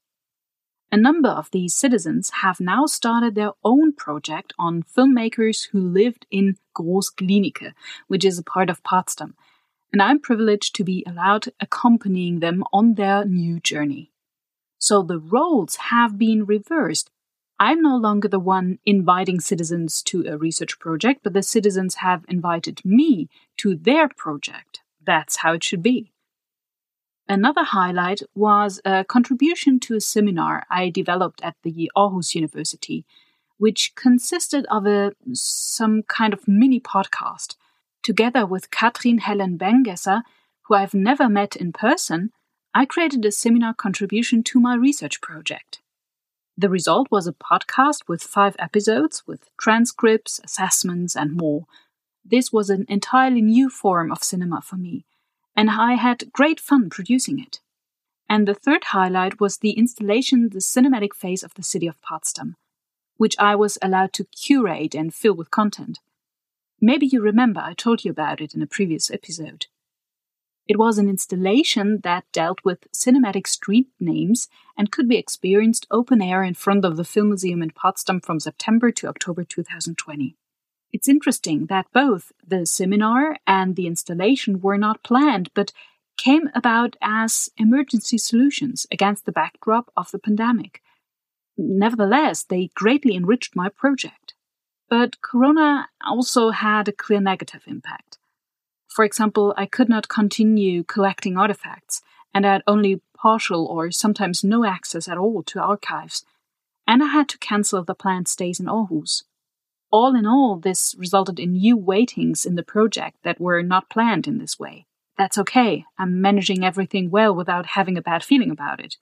A number of these citizens have now started their own project on filmmakers who lived in Groß-Glienicke, which is a part of Potsdam, and I'm privileged to be allowed accompanying them on their new journey. So the roles have been reversed, I'm no longer the one inviting citizens to a research project, but the citizens have invited me to their project. That's how it should be. Another highlight was a contribution to a seminar I developed at the Aarhus University, which consisted of a some kind of mini podcast. Together with Katrin Helen Bengesser, who I've never met in person, I created a seminar contribution to my research project. The result was a podcast with five episodes with transcripts, assessments, and more. This was an entirely new form of cinema for me, and I had great fun producing it. And the third highlight was the installation The Cinematic Face of the City of Potsdam, which I was allowed to curate and fill with content. Maybe you remember I told you about it in a previous episode. It was an installation that dealt with cinematic street names and could be experienced open air in front of the Film Museum in Potsdam from September to October 2020. It's interesting that both the seminar and the installation were not planned, but came about as emergency solutions against the backdrop of the pandemic. Nevertheless, they greatly enriched my project. But Corona also had a clear negative impact. For example, I could not continue collecting artifacts, and I had only partial or sometimes no access at all to archives, and I had to cancel the planned stays in Aarhus. All in all, this resulted in new waitings in the project that were not planned in this way. That's okay, I'm managing everything well without having a bad feeling about it.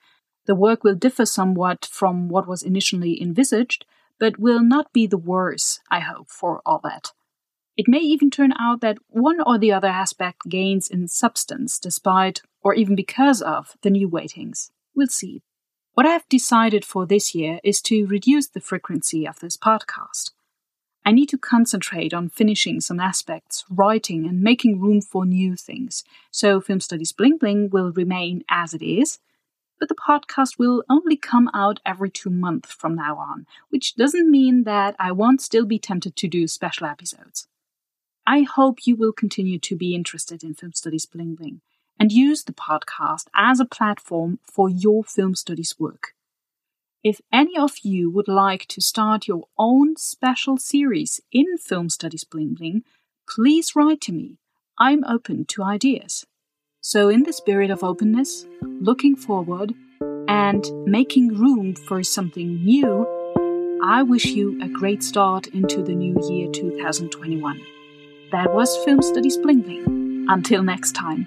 The work will differ somewhat from what was initially envisaged, but will not be the worse, I hope, for all that. It may even turn out that one or the other aspect gains in substance despite, or even because of, the new weightings. We'll see. What I have decided for this year is to reduce the frequency of this podcast. I need to concentrate on finishing some aspects, writing, and making room for new things. So, Film Studies Bling Bling will remain as it is, but the podcast will only come out every two months from now on, which doesn't mean that I won't still be tempted to do special episodes. I hope you will continue to be interested in Film Studies Bling Bling and use the podcast as a platform for your film studies work. If any of you would like to start your own special series in Film Studies Bling Bling, please write to me. I'm open to ideas. So, in the spirit of openness, looking forward, and making room for something new, I wish you a great start into the new year 2021. That was Film Studies Bling Bling. Until next time.